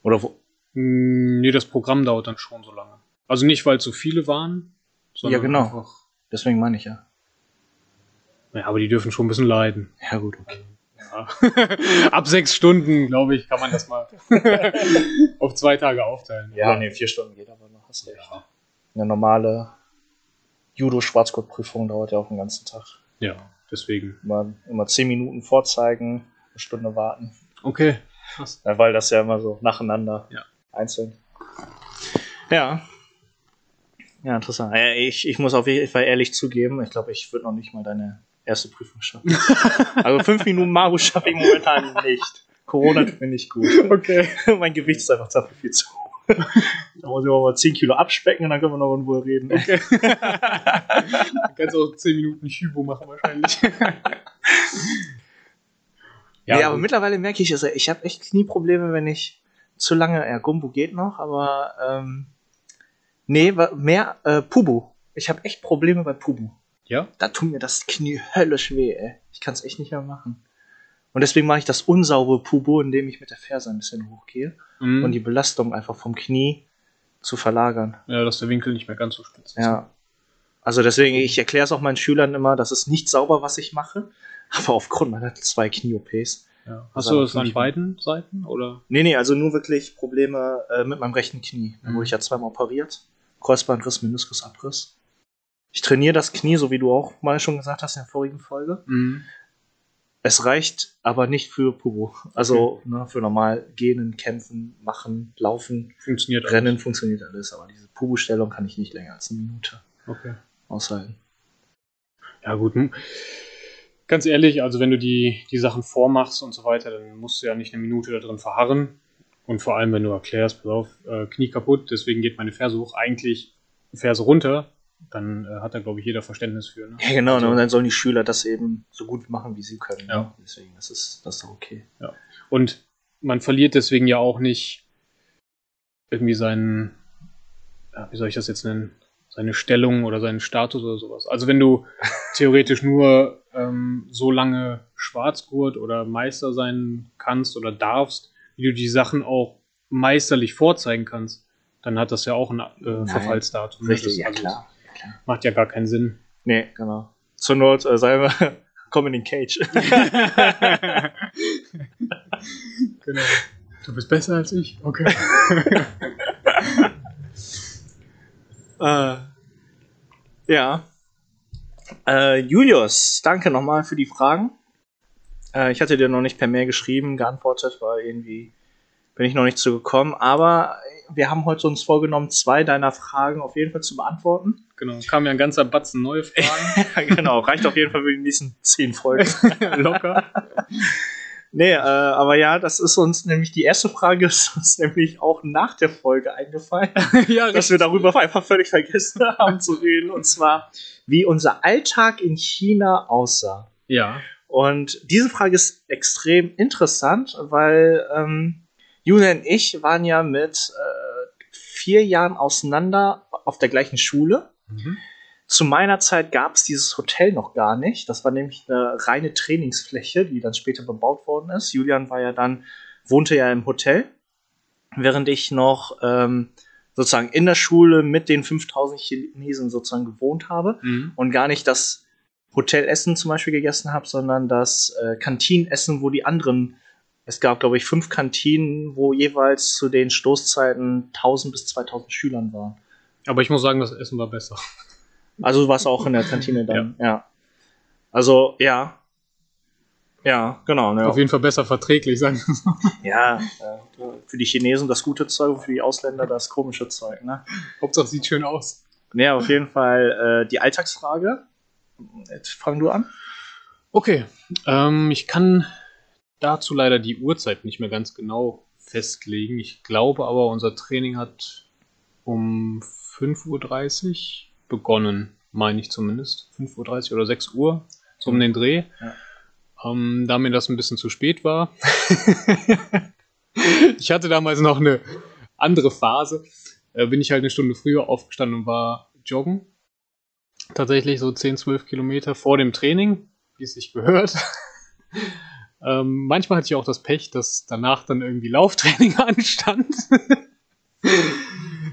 Oder wo? Hm, Nee, das Programm dauert dann schon so lange. Also nicht, weil es so viele waren, Ja, genau. einfach. Deswegen meine ich ja. Ja, aber die dürfen schon ein bisschen leiden. Ja, gut, okay. Ja. Ab sechs Stunden, glaube ich, kann man das mal auf zwei Tage aufteilen. Ja, nee, vier Stunden geht aber noch, hast recht. Eine normale Judo-Schwarzgurt-Prüfung dauert ja auch den ganzen Tag. ja, deswegen. Immer, immer zehn Minuten vorzeigen, eine Stunde warten. Okay. Krass. Ja, weil das ja immer so nacheinander Ja. einzeln. Ja. Ja, interessant. Ich, ich muss auf jeden Fall ehrlich zugeben, ich glaube, ich würde noch nicht mal deine erste Prüfung schaffen. also fünf Minuten Maru schaffe ich momentan nicht. Corona tut mir nicht gut. Okay. mein Gewicht ist einfach dafür viel zu hoch. da muss ich auch mal 10 Kilo abspecken und dann können wir noch in Ruhe reden. Du kannst auch zehn Minuten Hypo machen wahrscheinlich. Ja, aber gut. mittlerweile merke ich, also ich habe echt Knieprobleme, wenn ich zu lange, ja, Gumbo geht noch, aber ähm, nee, mehr äh, Pubu. Ich habe echt Probleme bei Pubu. ja? Da tut mir das Knie höllisch weh, ey. Ich kann es echt nicht mehr machen. Und deswegen mache ich das unsaubere Pubu, indem ich mit der Ferse ein bisschen hochgehe Mhm. und die Belastung einfach vom Knie zu verlagern. ja, dass der Winkel nicht mehr ganz so spitz ist. Ja. Also deswegen, ich erkläre es auch meinen Schülern immer, das ist nicht sauber, was ich mache. Aber aufgrund meiner zwei Knie-OPs. Ja. Das Hast du das an beiden Seiten oder? Nee, nee, also nur wirklich Probleme äh, mit meinem rechten Knie. Da Mhm. wurde ich ja zweimal operiert. Kreuzbandriss, Meniskusabriss. Ich trainiere das Knie, so wie du auch mal schon gesagt hast in der vorigen Folge. Mhm. Es reicht aber nicht für Pubo. Also ne, für normal gehen, kämpfen, machen, laufen, Funktioniert alles. rennen funktioniert alles. Aber diese Pubo-Stellung kann ich nicht länger als eine Minute Okay. aushalten. Ja, gut. hm. Ganz ehrlich, also wenn du die, die Sachen vormachst und so weiter, dann musst du ja nicht eine Minute da drin verharren. Und vor allem, wenn du erklärst, pass auf, äh, Knie kaputt, deswegen geht meine Ferse hoch, eigentlich Ferse runter, dann äh, hat da, glaube ich, jeder Verständnis für. Ne? Ja, genau. Also- und dann sollen die Schüler das eben so gut machen, wie sie können. Ja. Ne? Deswegen, das ist, das ist doch okay. Und man verliert deswegen ja auch nicht irgendwie seinen, ja, wie soll ich das jetzt nennen, seine Stellung oder seinen Status oder sowas. Also wenn du theoretisch nur ähm, so lange Schwarzgurt oder Meister sein kannst oder darfst, wie du die Sachen auch meisterlich vorzeigen kannst, dann hat das ja auch ein äh, Verfallsdatum. Richtig, Das- ja also, klar. Macht ja gar keinen Sinn. Nee, genau. Zur Not, äh, sagen wir, komm in den Cage. Genau. Du bist besser als ich. Okay. Äh, ja. Äh, Julius, danke nochmal für die Fragen. Äh, ich hatte dir noch nicht per Mail geschrieben, geantwortet, weil irgendwie bin ich noch nicht zugekommen. Aber wir haben heute uns vorgenommen, zwei deiner Fragen auf jeden Fall zu beantworten. genau. Kam ja ein ganzer Batzen neue Fragen. genau, reicht auf jeden Fall für die nächsten zehn Folgen. Locker. Nee, äh, aber ja, das ist uns nämlich die erste Frage, ist uns nämlich auch nach der Folge eingefallen. ja, dass wir darüber einfach völlig vergessen haben zu reden. Und zwar, wie unser Alltag in China aussah. Ja. Und diese Frage ist extrem interessant, weil ähm, Julia und ich waren ja mit äh, vier Jahren auseinander auf der gleichen Schule. Mhm. Zu meiner Zeit gab es dieses Hotel noch gar nicht. Das war nämlich eine reine Trainingsfläche, die dann später bebaut worden ist. Julian war ja dann, wohnte ja im Hotel, während ich noch ähm, sozusagen in der Schule mit den 5000 Chinesen sozusagen gewohnt habe Mhm. und gar nicht das Hotelessen zum Beispiel gegessen habe, sondern das äh, Kantinenessen, wo die anderen, es gab glaube ich fünf Kantinen, wo jeweils zu den Stoßzeiten 1000 bis 2000 Schülern waren. Aber ich muss sagen, das Essen war besser. Also du warst auch in der Kantine dann, ja. Also ja, ja, genau. Ne, Auf jeden Fall besser verträglich, sagen wir so. ja, äh, für die Chinesen das gute Zeug und für die Ausländer das komische Zeug. Ne? Hauptsache sieht schön aus. Nee, auf jeden Fall äh, die Alltagsfrage. Jetzt fang du an. Okay. Ähm, ich kann dazu leider die Uhrzeit nicht mehr ganz genau festlegen. Ich glaube aber, unser Training hat um 5.30 Uhr begonnen, meine ich zumindest. 5.30 Uhr oder 6 Uhr, so um den Dreh. Ja. Ähm, da mir das ein bisschen zu spät war. ich hatte damals noch eine andere Phase. Äh, bin ich halt eine Stunde früher aufgestanden und war joggen. Tatsächlich so 10, 12 Kilometer vor dem Training, wie es sich gehört. ähm, manchmal hatte ich auch das Pech, dass danach dann irgendwie Lauftraining anstand.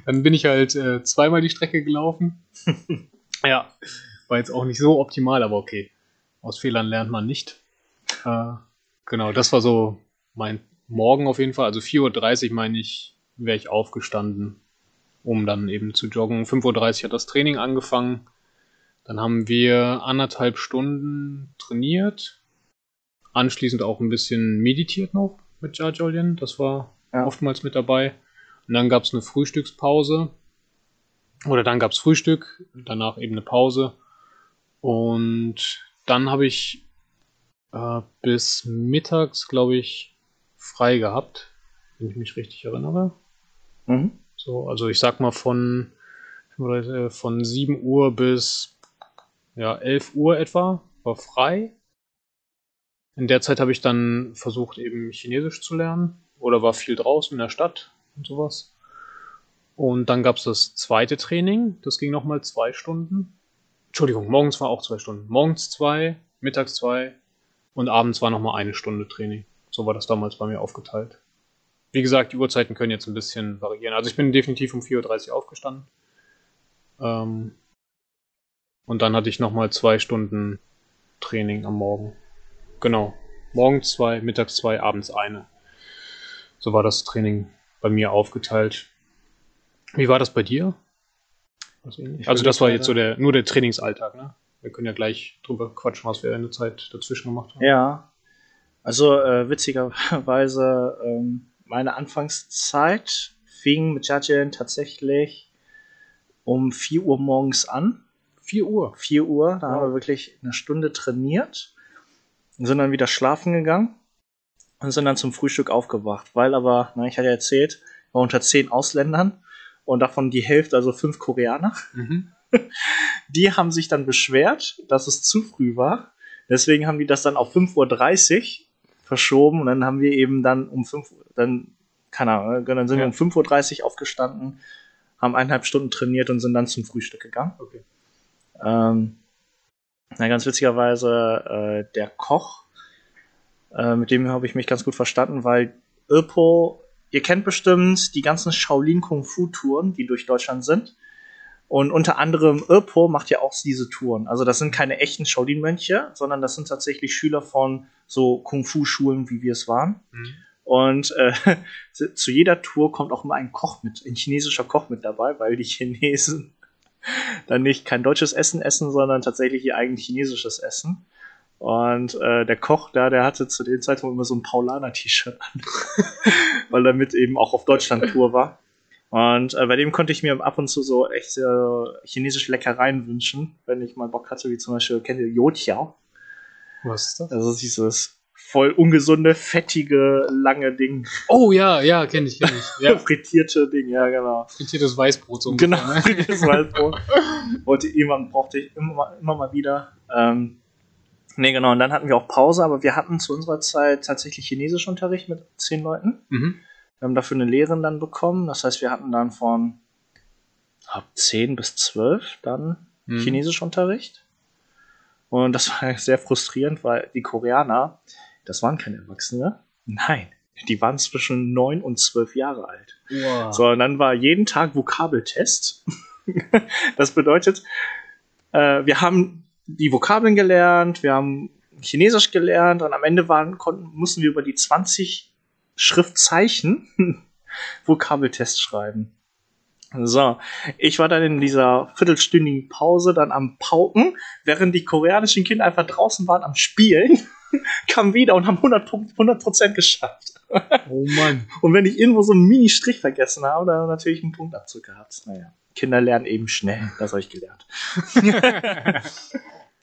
dann bin ich halt äh, zweimal die Strecke gelaufen. ja, war jetzt auch nicht so optimal, aber okay. Aus Fehlern lernt man nicht. Äh, genau, das war so mein Morgen auf jeden Fall. Also 4.30 Uhr meine ich, wäre ich aufgestanden, um dann eben zu joggen. 5.30 Uhr hat das Training angefangen. Dann haben wir anderthalb Stunden trainiert. Anschließend auch ein bisschen meditiert noch mit Jajolien. Das war Ja. oftmals mit dabei. Und dann gab es eine Frühstückspause. Oder dann gab es Frühstück, danach eben eine Pause. Und dann habe ich äh, bis mittags, glaube ich, frei gehabt, wenn ich mich richtig erinnere. Mhm. So, also ich sag mal von, von 7 Uhr bis ja, 11 Uhr etwa war frei. In der Zeit habe ich dann versucht, eben Chinesisch zu lernen oder war viel draußen in der Stadt und sowas. Und dann gab es das zweite Training, das ging nochmal zwei Stunden. Entschuldigung, morgens war auch zwei Stunden. Morgens zwei, mittags zwei und abends war nochmal eine Stunde Training. So war das damals bei mir aufgeteilt. Wie gesagt, die Uhrzeiten können jetzt ein bisschen variieren. Also ich bin definitiv um 4.30 Uhr aufgestanden. Ähm, und dann hatte ich nochmal zwei Stunden Training am Morgen. Genau. Morgens zwei, mittags zwei, abends eine. So war das Training bei mir aufgeteilt. Wie war das bei dir? Also würde das war jetzt so der, nur der Trainingsalltag, ne? Wir können ja gleich drüber quatschen, was wir in der Zeit dazwischen gemacht haben. Ja. Also äh, witzigerweise, ähm, meine Anfangszeit fing mit Jajin tatsächlich um 4 Uhr morgens an. 4 Uhr. 4 Uhr, da Wow. haben wir wirklich eine Stunde trainiert und sind dann wieder schlafen gegangen und sind dann zum Frühstück aufgewacht, weil aber, na, ich hatte ja erzählt, war unter 10 Ausländern und davon die Hälfte, also 5 Koreaner. Mhm. Die haben sich dann beschwert, dass es zu früh war. Deswegen haben die das dann auf 5.30 Uhr verschoben und dann haben wir eben dann um 5 Uhr, dann, keine Ahnung, dann sind wir Ja. um 5.30 Uhr aufgestanden, haben eineinhalb Stunden trainiert und sind dann zum Frühstück gegangen. Okay. Ähm, Na, ganz witzigerweise, äh, der Koch, äh, mit dem habe ich mich ganz gut verstanden, weil Irpo, ihr kennt bestimmt die ganzen Shaolin Kung Fu Touren, die durch Deutschland sind. Und unter anderem Irpo macht ja auch diese Touren. Also das sind keine echten Shaolin-Mönche, sondern das sind tatsächlich Schüler von so Kung-Fu-Schulen, wie wir es waren. Mhm. Und äh, zu- zu jeder Tour kommt auch immer ein Koch mit, ein chinesischer Koch mit dabei, weil die Chinesen dann nicht kein deutsches Essen essen, sondern tatsächlich ihr eigen chinesisches Essen. Und äh, der Koch da, der hatte zu dem Zeitpunkt immer so ein Paulaner-T-Shirt an, weil er mit eben auch auf Deutschland-Tour war. Und äh, bei dem konnte ich mir ab und zu so echt äh, chinesische Leckereien wünschen, wenn ich mal Bock hatte, wie zum Beispiel, kennt ihr Youtiao? Was ist das? Also dieses voll ungesunde, fettige, lange Ding. Oh ja, ja, kenne ich, kenne ich. Ja, Frittierte Ding, ja, genau. frittiertes Weißbrot so Genau, ne? das Weißbrot. Wollte irgendwann brauchte ich immer, mal- immer mal wieder. Ähm, nee, genau, und dann hatten wir auch Pause, aber wir hatten zu unserer Zeit tatsächlich Chinesischunterricht mit zehn Leuten. Mhm. Wir haben dafür eine Lehrerin dann bekommen. Das heißt, wir hatten dann von ab 10 bis 12 dann Mhm. Chinesischunterricht. Und das war sehr frustrierend, weil die Koreaner, das waren keine Erwachsene. Nein, die waren zwischen 9 und 12 Jahre alt. Wow. So, und dann war jeden Tag Vokabeltest. das bedeutet, äh, wir haben die Vokabeln gelernt, wir haben Chinesisch gelernt und am Ende waren, konnten, mussten wir über die 20 Schriftzeichen Vokabeltest schreiben. So, ich war dann in dieser viertelstündigen Pause dann am Pauken, während die koreanischen Kinder einfach draußen waren am Spielen, kamen wieder und haben 100 Punkt- 100% geschafft. Oh Mann. Und wenn ich irgendwo so einen Mini-Strich vergessen habe, dann natürlich einen Punktabzug gehabt. Naja, Kinder lernen eben schnell, das habe ich gelernt.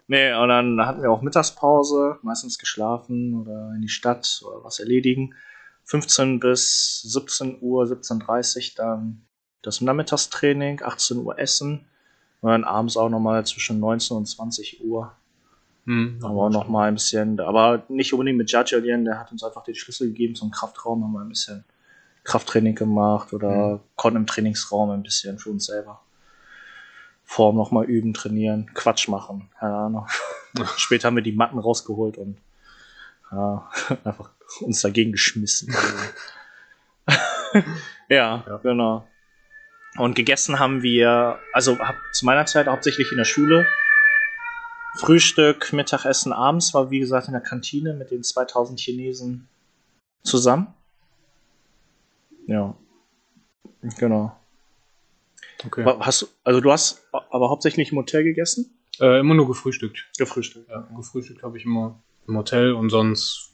nee, und dann hatten wir auch Mittagspause, meistens geschlafen oder in die Stadt oder was erledigen. 15 bis 17 Uhr, 17.30 Uhr dann das Nachmittagstraining, 18 Uhr Essen und dann abends auch nochmal zwischen 19 und 20 Uhr Hm, haben wir noch mal ein bisschen, aber nicht unbedingt mit Jajalian, der hat uns einfach den Schlüssel gegeben zum Kraftraum, haben wir ein bisschen Krafttraining gemacht oder konnten im Trainingsraum ein bisschen für uns selber. Form noch mal üben, trainieren, Quatsch machen, keine Ahnung. Später haben wir die Matten rausgeholt und ja, einfach uns dagegen geschmissen. ja, Ja. genau. Und gegessen haben wir, also hab, zu meiner Zeit hauptsächlich in der Schule, Frühstück, Mittagessen, abends war wie gesagt in der Kantine mit den 2000 Chinesen zusammen. Ja. Genau. Okay. Hast also du hast aber hauptsächlich im Hotel gegessen? Äh, immer nur gefrühstückt. Gefrühstückt. Ja, gefrühstückt habe ich immer im Hotel und sonst,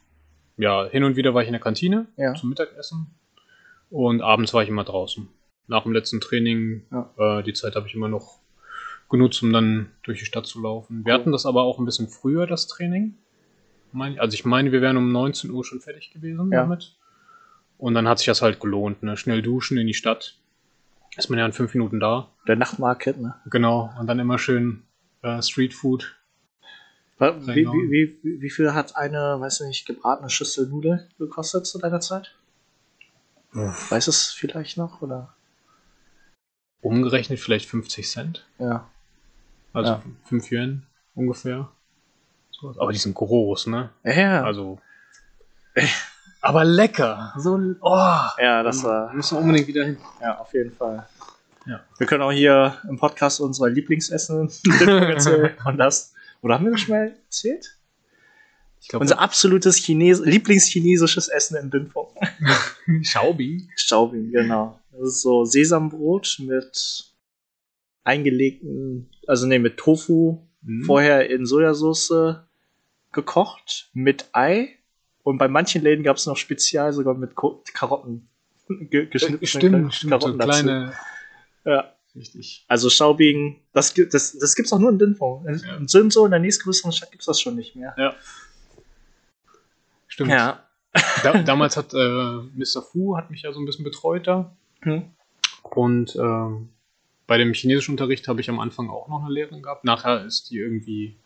ja, hin und wieder war ich in der Kantine Ja. zum Mittagessen und abends war ich immer draußen. Nach dem letzten Training, Ja. äh, die Zeit habe ich immer noch genutzt, um dann durch die Stadt zu laufen. Wir hatten das aber auch ein bisschen früher, das Training. Also ich meine, wir wären um 19 Uhr schon fertig gewesen Ja. damit. Und dann hat sich das halt gelohnt, ne? Schnell duschen in die Stadt. Ist man ja in fünf Minuten da. Der Nachtmarket, ne? Genau. Und dann immer schön äh, Streetfood. Wie, wie, wie, wie- viel hat eine, weiß nicht, gebratene Schüssel Nudeln gekostet zu deiner Zeit? Weiß es vielleicht noch? Oder? Umgerechnet vielleicht 50 Cent. Ja. Also Ja. 5 Yuan ungefähr. Aber die sind groß, ne? Ja, Also. aber lecker. So, oh. ja das war. Müssen wir unbedingt wieder hin. Ja, auf jeden Fall. Ja. Wir können auch hier im Podcast unsere Lieblingsessen erzählen. Und das. Oder haben wir das schon mal erzählt? Ich glaube, Unser absolutes Chines Lieblingschinesisches Essen in Binfong. Schaubi. Staubing, genau. Das ist so Sesambrot mit eingelegten, also nee, mit Tofu, Mhm. vorher in Sojasauce gekocht, mit Ei. Und bei manchen Läden gab es noch spezial sogar mit Ko Karotten. Ge geschnittene Äh, Stimmt, stimmt. So Karotten dazu. kleine. Ja. Richtig. Also Staubing, das, gibt- das, das gibt's auch nur in Dinfong. In, Ja. in Sünso, in der nächstgrößeren Stadt, gibt's das schon nicht mehr. Stimmt. Ja. Da, damals hat äh, Mr. Fu hat mich ja so ein bisschen betreut da. Hm. Und ähm, bei dem chinesischen Unterricht habe ich am Anfang auch noch eine Lehrerin gehabt. Nachher ist die irgendwie,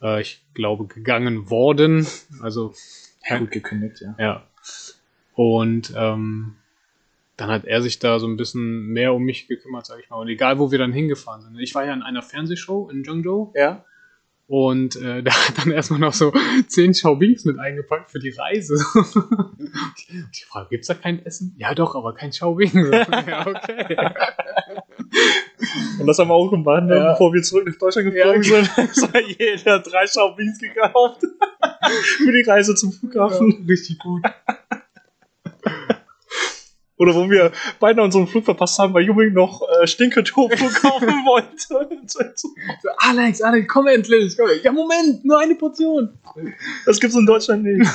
äh, ich glaube, gegangen worden. Also, ja. Gut gekündigt, ja. ja. Und ähm, dann hat er sich da so ein bisschen mehr um mich gekümmert, sag ich mal. Und egal, wo wir dann hingefahren sind. Ich war ja in einer Fernsehshow in Zhengzhou Ja? Und äh, der hat dann erstmal noch so 10 Schaubings mit eingepackt für die Reise. Die Frage, gibt's da kein Essen? Ja doch, aber kein Schaubing. ja, okay. Und das haben wir auch gemacht, ne? Ja. bevor wir zurück nach Deutschland Ja, geflogen sind. Es war jeder drei Schaubins gekauft. Für die Reise zum Flughafen. richtig gut. Oder wo wir beide unseren Flug verpasst haben, weil Juming noch äh, Stinketofu kaufen wollte. So, Alex, Alex, komm endlich. Komm. Ja, Moment, nur eine Portion. Das gibt's in Deutschland nicht.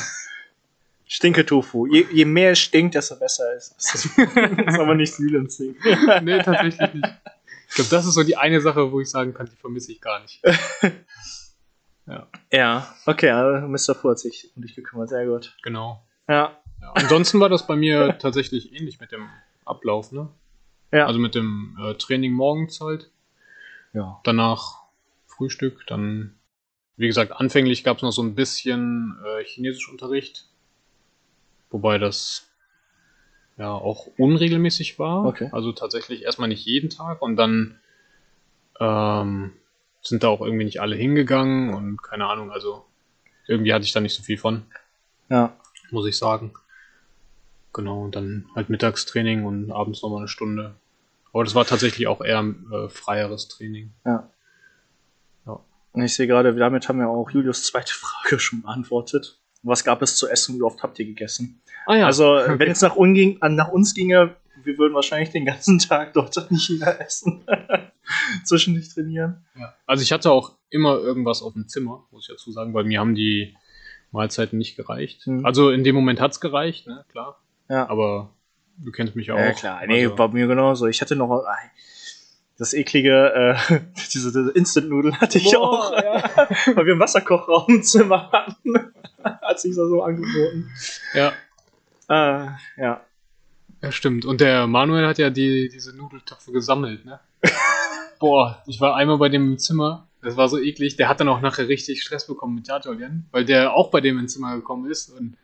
Stinketofu. Je, je mehr es stinkt, desto besser ist es. Das ist aber nicht Ding. nee, tatsächlich nicht. Ich glaube, das ist so die eine Sache, wo ich sagen kann, die vermisse ich gar nicht. Ja, okay, also Mr. Fu hat sich um dich gekümmert, sehr gut. Genau. Ja, Ja. Ansonsten war das bei mir tatsächlich ähnlich mit dem Ablauf, ne? ja. Also mit dem äh, Training morgens halt. ja. Danach Frühstück, dann, wie gesagt, anfänglich gab es noch so ein bisschen äh, Chinesischunterricht. Wobei das ja auch unregelmäßig war. Okay. Also tatsächlich erstmal nicht jeden Tag und dann ähm, sind da auch irgendwie nicht alle hingegangen und keine Ahnung, also irgendwie hatte ich da nicht so viel von, ja. muss ich sagen. Genau, und dann halt Mittagstraining und abends nochmal eine Stunde. Aber das war tatsächlich auch eher äh, freieres Training. Ja. Ja. Und ich sehe gerade, damit haben wir auch Julius zweite Frage schon beantwortet. Was gab es zu essen? Wie oft habt ihr gegessen? Ah ja, Also, wenn es nach, unging, an- nach uns ginge, wir würden wahrscheinlich den ganzen Tag dort nicht China essen. Zwischendurch trainieren. Ja. Also ich hatte auch immer irgendwas auf dem Zimmer, muss ich dazu sagen, weil mir haben die Mahlzeiten nicht gereicht. Hm. Also in dem Moment hat's gereicht, ne, klar. Ja. Aber du kennst mich ja auch. Ja, klar. Nee, also, bei mir genauso. Ich hatte noch äh, das eklige, äh, diese, diese Instant-Nudeln hatte ich Boah, auch, weil wir einen Wasserkochraum im Zimmer hatten. Hat sich da so angeboten. ja, Äh, ja. ja, stimmt. Und der Manuel hat ja die, diese Nudeltöpfe gesammelt, ne? Boah, ich war einmal bei dem im Zimmer. Das war so eklig. Der hat dann auch nachher richtig Stress bekommen mit Jajolian, weil der auch bei dem ins Zimmer gekommen ist und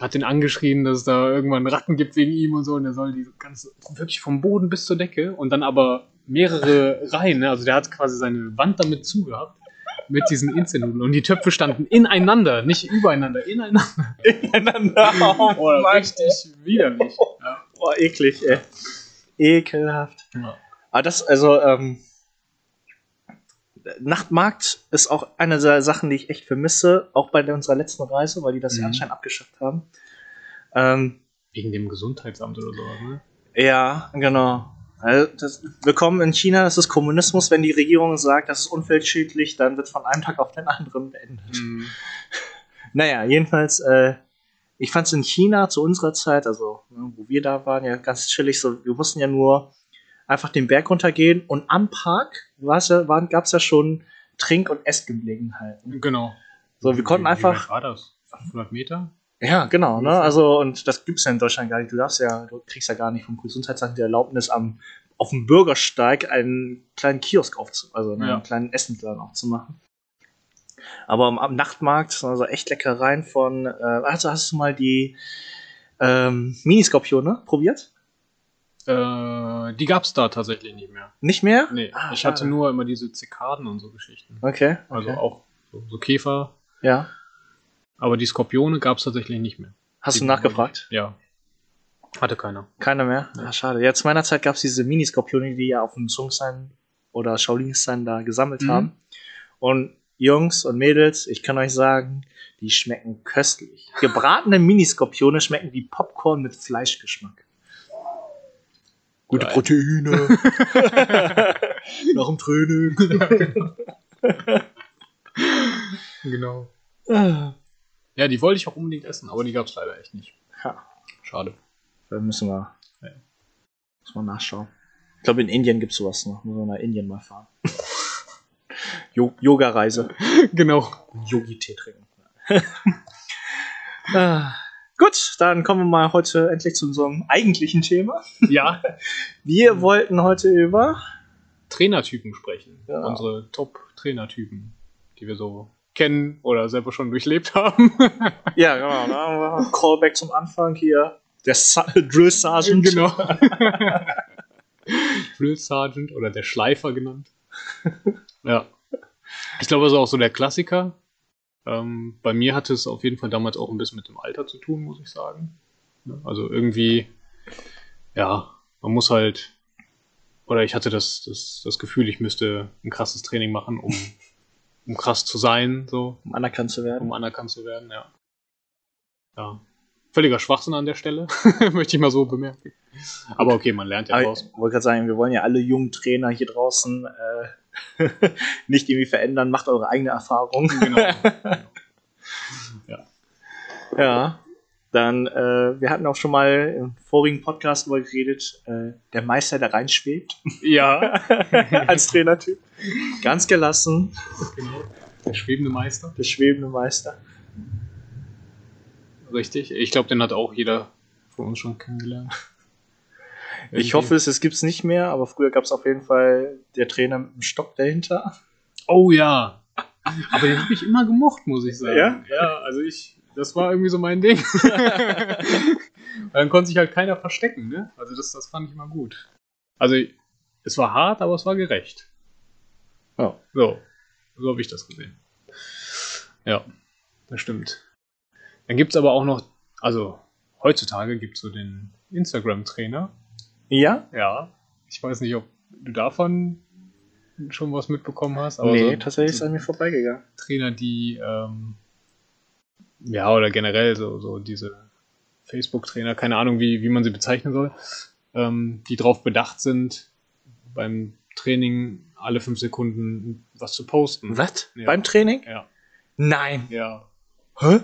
hat den angeschrien, dass es da irgendwann Ratten gibt wegen ihm und so. Und er soll die ganz wirklich vom Boden bis zur Decke und dann aber mehrere Reihen. Ne? Also der hat quasi seine Wand damit zugehabt mit diesen Instant-Nudeln. Und die Töpfe standen ineinander, nicht übereinander, ineinander. Ineinander. Oh, richtig widerlich. Ja. Boah, eklig, ey. Ekelhaft. Ja. Aber das, also, ähm, Nachtmarkt ist auch eine der Sachen, die ich echt vermisse, auch bei unserer letzten Reise, weil die das ja Mhm. anscheinend abgeschafft haben. Ähm, Wegen dem Gesundheitsamt oder sowas, ne? ja, genau. Also das, willkommen in China, das ist Kommunismus. Wenn die Regierung sagt, das ist umweltschädlich, dann wird von einem Tag auf den anderen beendet. Mhm. Naja, jedenfalls, äh, ich fand es in China zu unserer Zeit, also ne, wo wir da waren, ja ganz chillig. So, wir mussten ja nur einfach den Berg runtergehen und am Park ja, gab es ja schon Trink- und Essgelegenheiten. Genau. So, wir konnten Wie- wie einfach. weit war das? 500 Meter? Ja, genau, ne? Also, und das gibt's ja in Deutschland gar nicht. Du darfst ja, du kriegst ja gar nicht vom Gesundheitsamt die Erlaubnis, am, auf dem Bürgersteig einen kleinen Kiosk aufzu, also ne, Ja. einen kleinen Essensladen aufzumachen. Aber am, am Nachtmarkt sind also echt Leckereien von, äh, also hast du mal die ähm, Miniskorpione probiert? Äh, die gab's da tatsächlich nicht mehr. Nicht mehr? Nee, Ah, ich schade. hatte nur immer diese Zikaden und so Geschichten. Okay. Also okay. auch so, so Käfer. Ja. Aber die Skorpione gab's tatsächlich nicht mehr. Hast Die- du nachgefragt? Ja. Hatte keiner. Keiner mehr? Ah, schade. Ja, zu meiner Zeit gab es diese Miniskorpione, die ja auf dem Sungsan oder Shaolin-San da gesammelt Mhm. haben. Und Jungs und Mädels, ich kann euch sagen, die schmecken köstlich. Gebratene Miniskorpione schmecken wie Popcorn mit Fleischgeschmack. Gute Geil. Proteine. Nach dem Training. Genau. Ah. Ja, die wollte ich auch unbedingt essen, aber die gab's leider echt nicht. Ja, Schade. da müssen wir, Ja. müssen wir nachschauen. Ich glaube, in Indien gibt es sowas noch. Müssen wir nach Indien mal fahren. Jo- Yoga-Reise. genau. Yogi-Tee trinken. ah, gut, dann kommen wir mal heute endlich zu unserem eigentlichen Thema. Ja, Wir wollten heute über. Trainertypen sprechen. Ja. Unsere Top-Trainertypen, die wir so kennen oder selber schon durchlebt haben. Ja, genau. Ne? Callback zum Anfang hier. Der Sa Drill Sergeant. genau. Drill Sergeant oder der Schleifer genannt. Ja. Ich glaube, das ist auch so der Klassiker. Ähm, bei mir hatte es auf jeden Fall damals auch ein bisschen mit dem Alter zu tun, muss ich sagen. Also irgendwie, ja, man muss halt, oder ich hatte das, das, das Gefühl, ich müsste ein krasses Training machen, um, um krass zu sein, so, Um anerkannt zu werden. um anerkannt zu werden, ja. Ja. Völliger Schwachsinn an der Stelle, möchte ich mal so bemerken. Aber okay, man lernt ja Aber raus. ich wollte gerade sagen, wir wollen ja alle jungen Trainer hier draußen äh, nicht irgendwie verändern. Macht eure eigene Erfahrung. Genau. Ja. Dann, äh, wir hatten auch schon mal im vorigen Podcast darüber geredet, äh, der Meister, der reinschwebt, ja, als Trainertyp. Ganz gelassen, genau. Der schwebende Meister. der schwebende Meister. Richtig. Ich glaube, den hat auch jeder von uns schon kennengelernt. Ich hoffe, es, es gibt es nicht mehr, aber früher gab es auf jeden Fall der Trainer mit dem Stock dahinter. Oh ja. Aber den habe ich immer gemocht, muss ich sagen. Ja? Ja, also ich, das war irgendwie so mein Ding. Weil dann konnte sich halt keiner verstecken, ne? Also das, das fand ich immer gut. Also es war hart, aber es war gerecht. Oh. So, so habe ich das gesehen. Ja, das stimmt. Dann gibt es aber auch noch, also heutzutage gibt es so den Instagram-Trainer. Ja? Ja. Ich weiß nicht, ob du davon schon was mitbekommen hast. Aber nee, so, tatsächlich ist an mir vorbeigegangen. Trainer, die ähm, ja oder generell so, so diese Facebook-Trainer, keine Ahnung, wie, wie man sie bezeichnen soll, ähm, die darauf bedacht sind, beim Training alle fünf Sekunden was zu posten. Was? Ja. Beim Training? Ja. Nein. Ja. Hä?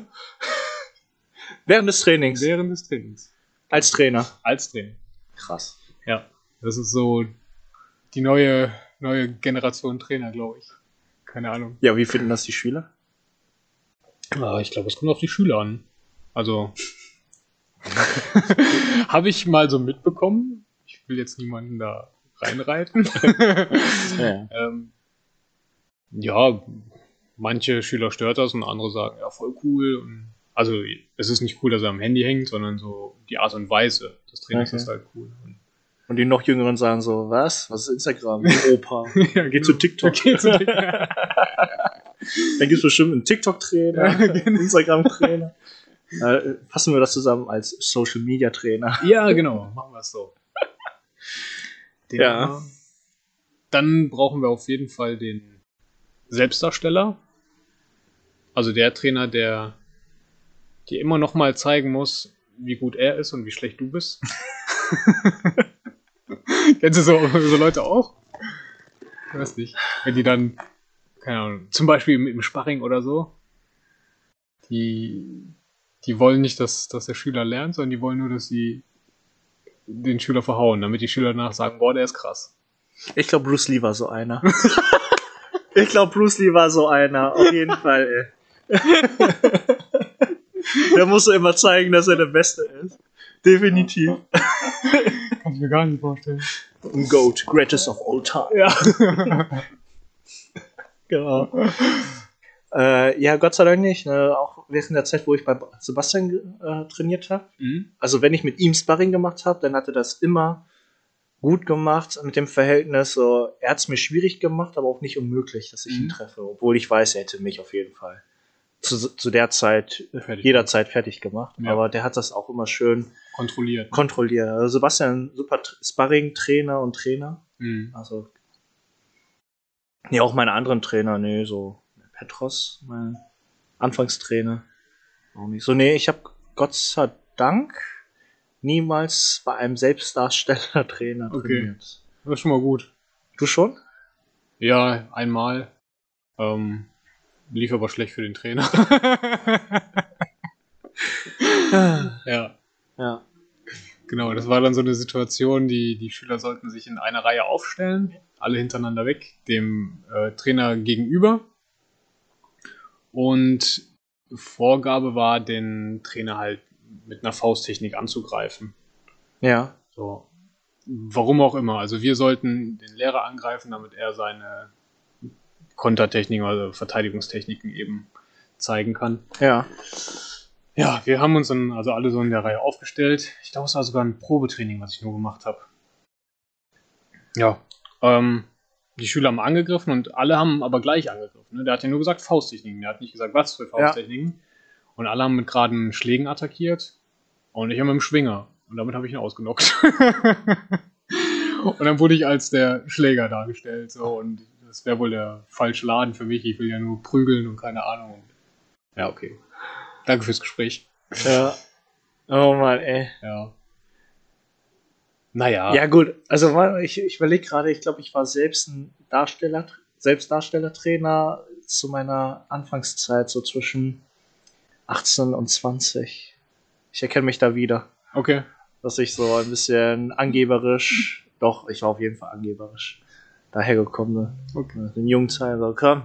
Während des Trainings. Während des Trainings. Als Trainer. Als Training. Krass. Ja. Das ist so die neue, neue Generation Trainer, glaube ich. Keine Ahnung. Ja, wie finden das die Schüler? Ich glaube, es kommt auf die Schüler an. Also habe ich mal so mitbekommen. Ich will jetzt niemanden da reinreiten. Ja. ähm, ja, manche Schüler stört das und andere sagen, ja, voll cool. Und, also es ist nicht cool, dass er am Handy hängt, sondern so die Art und Weise des Trainings Okay. ist halt cool. Und, die noch Jüngeren sagen so, was? Was ist Instagram? Opa. ja, Geh zu TikTok. Geh zu TikTok. Dann gibt es bestimmt einen TikTok-Trainer, einen Instagram-Trainer. Äh, fassen wir das zusammen als Social-Media-Trainer. Ja, genau, machen wir es so. Den Ja. wir. Dann brauchen wir auf jeden Fall den Selbstdarsteller. Also der Trainer, der dir immer noch mal zeigen muss, wie gut er ist und wie schlecht du bist. Kennst du so, so Leute auch? Ich weiß nicht. Wenn die dann, keine Ahnung, zum Beispiel im, im Sparring oder so, die, die wollen nicht, dass, dass der Schüler lernt, sondern die wollen nur, dass sie den Schüler verhauen, damit die Schüler danach sagen, boah, der ist krass. Ich glaube, Bruce Lee war so einer. ich glaube, Bruce Lee war so einer. Auf jeden Fall, ey. der muss immer zeigen, dass er der Beste ist. Definitiv. Kann ich mir gar nicht vorstellen. Ein Goat. Greatest of all time. Ja. Genau. Äh, ja, Gott sei Dank nicht. Ne? Auch während der Zeit, wo ich bei Sebastian äh, trainiert habe. Mhm. Also wenn ich mit ihm Sparring gemacht habe, dann hat er das immer gut gemacht mit dem Verhältnis. So, er hat es mir schwierig gemacht, aber auch nicht unmöglich, dass ich ihn Mhm. treffe. Obwohl ich weiß, er hätte mich auf jeden Fall zu, zu der Zeit Fertig. jederzeit fertig gemacht. Ja. Aber der hat das auch immer schön Kontrolliert. kontrolliert. Also Sebastian, super Tr- Sparring-Trainer und Trainer. Mhm. Also. Nee, auch meine anderen Trainer, nee, so Petros, mein Anfangstrainer. Auch nicht. So, nee, ich habe Gott sei Dank niemals bei einem Selbstdarsteller-Trainer Okay. trainiert. Das ist schon mal gut. Du schon? Ja, einmal. Ähm, lief aber schlecht für den Trainer. ja, Ja. Genau. Das war dann so eine Situation, die, die Schüler sollten sich in einer Reihe aufstellen, alle hintereinander weg, dem äh, Trainer gegenüber. Und Vorgabe war, den Trainer halt mit einer Fausttechnik anzugreifen. Ja. So. Warum auch immer. Also wir sollten den Lehrer angreifen, damit er seine Kontertechniken, also Verteidigungstechniken eben zeigen kann. Ja. Ja, wir haben uns dann also alle so in der Reihe aufgestellt. Ich glaube, es war sogar ein Probetraining, was ich nur gemacht habe. Ja. Ähm, die Schüler haben angegriffen und alle haben aber gleich angegriffen. Ne? Der hat ja nur gesagt Fausttechniken. Der hat nicht gesagt, was für Fausttechniken. Und alle haben mit geraden Schlägen attackiert. Und ich habe mit dem Schwinger. Und damit habe ich ihn ausgenockt. und dann wurde ich als der Schläger dargestellt. So, und das wäre wohl der falsche Laden für mich. Ich will ja nur prügeln und keine Ahnung. Ja, okay. Danke fürs Gespräch. Ja. Oh Mann, ey. Ja. Naja. Ja, gut. Also, ich, ich überlege gerade, ich glaube, ich war selbst ein Darsteller, Selbstdarstellertrainer zu meiner Anfangszeit, so zwischen 18 und 20. Ich erkenne mich da wieder, Okay. dass ich so ein bisschen angeberisch, doch, ich war auf jeden Fall angeberisch dahergekommen bin. Okay. In jungen Zeiten, so, komm.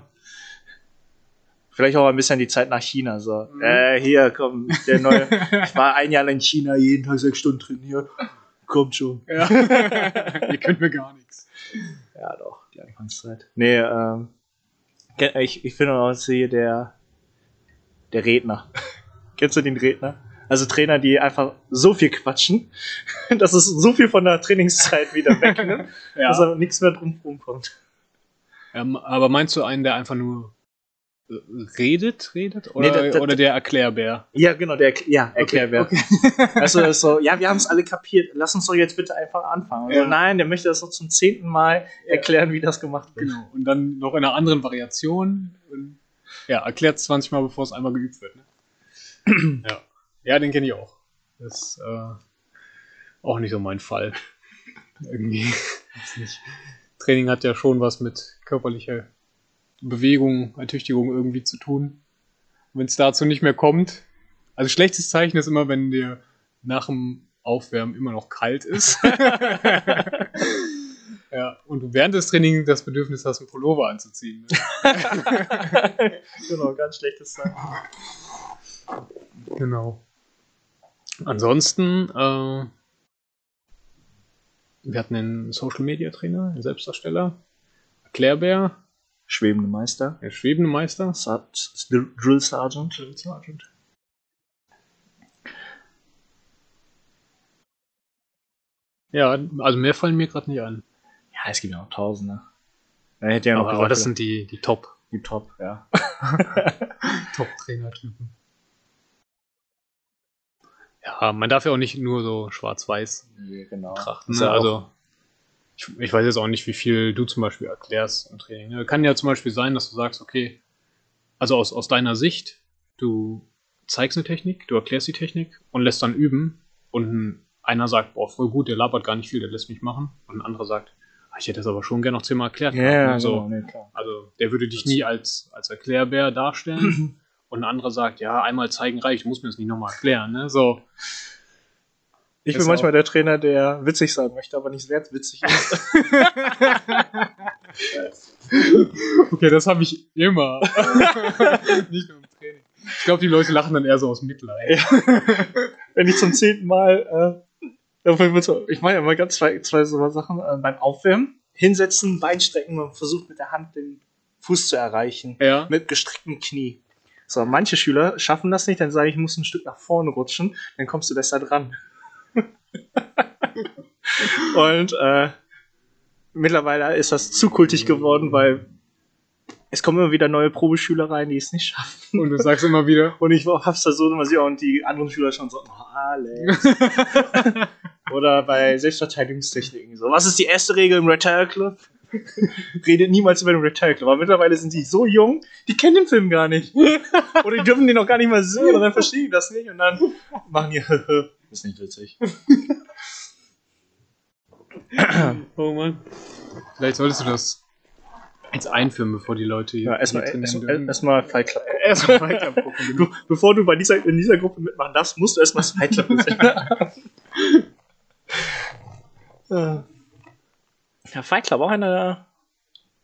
Vielleicht auch ein bisschen die Zeit nach China, so. Mhm. Äh, hier, komm, der neue. ich war ein Jahr lang in China, jeden Tag sechs Stunden trainiert. Kommt schon. Ja. Ihr könnt mir gar nichts. Ja, doch, die Anfangszeit. Nee, ähm, ich, ich finde auch hier der, der Redner. Kennst du den Redner? Also Trainer, die einfach so viel quatschen, dass es so viel von der Trainingszeit wieder wegnimmt, dass Ja. da nichts mehr drum rumkommt. Ähm, aber meinst du einen, der einfach nur redet, redet? Oder, Nee, da- da- oder der Erklärbär? Ja, genau, der ja, Erklärbär. Okay. Also das ist so, ja, wir haben es alle kapiert, lass uns doch jetzt bitte einfach anfangen. Also, Ja. nein, der möchte das noch zum zehnten Mal erklären, wie das gemacht wird. Genau. Und dann noch in einer anderen Variation. Und, ja, erklärt 20 Mal, bevor es einmal geübt wird. Ne? ja. ja, den kenne ich auch. Das ist äh, auch nicht so mein Fall. Irgendwie. Training hat ja schon was mit körperlicher Bewegung, Ertüchtigung irgendwie zu tun. Wenn es dazu nicht mehr kommt. Also schlechtes Zeichen ist immer, wenn dir nach dem Aufwärmen immer noch kalt ist. ja, und du während des Trainings das Bedürfnis hast, einen Pullover anzuziehen. Ne? genau, ganz schlechtes Zeichen. Genau. Ansonsten, äh, wir hatten einen Social Media Trainer, einen Selbstdarsteller, Erklärbär, Schwebende Meister. der schwebende Meister, Sar- Drill Sergeant. Drill Sergeant. Ja, also mehr fallen mir gerade nicht an. Ja, es gibt ja noch Tausende. Er hätte ja noch aber, gesagt, aber das sind die, die Top, die Top, ja. Top-Trainer-Typen. Ja, man darf ja auch nicht nur so schwarz-weiß Nee, genau. betrachten. Ne? ja Also, ich, ich weiß jetzt auch nicht, wie viel du zum Beispiel erklärst im Training. Ne? Kann ja zum Beispiel sein, dass du sagst, okay, also aus, aus deiner Sicht, du zeigst eine Technik, du erklärst die Technik und lässt dann üben und ein- einer sagt, boah, voll gut, der labert gar nicht viel, der lässt mich machen und ein anderer sagt, ah, ich hätte das aber schon gerne noch zehnmal erklärt. Ne? so. genau, nee, klar. Also der würde dich nie als, als Erklärbär darstellen. Und ein anderer sagt, ja, einmal zeigen reicht, du musst mir das nicht nochmal erklären. Ne? So, Ich bin manchmal auch- der Trainer, der witzig sein möchte, aber nicht sehr witzig ist. okay, das habe ich immer. nicht nur im Training. Ich glaube, die Leute lachen dann eher so aus Mitleid. Wenn ich zum zehnten Mal, äh, ich mache ja immer ganz zwei, zwei so Sachen äh, beim Aufwärmen. Hinsetzen, Bein strecken und versucht mit der Hand den Fuß zu erreichen. Ja. Mit gestrecktem Knie. So, manche Schüler schaffen das nicht, dann sage ich, ich muss ein Stück nach vorne rutschen, dann kommst du besser dran. und äh, mittlerweile ist das zu kultig geworden, weil es kommen immer wieder neue Probeschüler rein, die es nicht schaffen. Und du sagst immer wieder, Und ich hab's versucht immer sie und die anderen Schüler schon so, oh, Alex. Oder bei Selbstverteidigungstechniken so. Was ist die erste Regel im Retire Club? Redet niemals über den Retire Club. Aber mittlerweile sind die so jung, die kennen den Film gar nicht. Oder die dürfen den noch gar nicht mal sehen und dann verstehen die das nicht und dann machen die, ist nicht witzig. oh Mann. Vielleicht solltest du das jetzt einführen, bevor die Leute hier Ja, erstmal erstmal Fight Club. Erstmal Fight Club gucken. Du, bevor du bei dieser, in dieser Gruppe mitmachen darfst, musst du erstmal Fight Club sehen. Ja. Ja, Fight Club, auch einer der,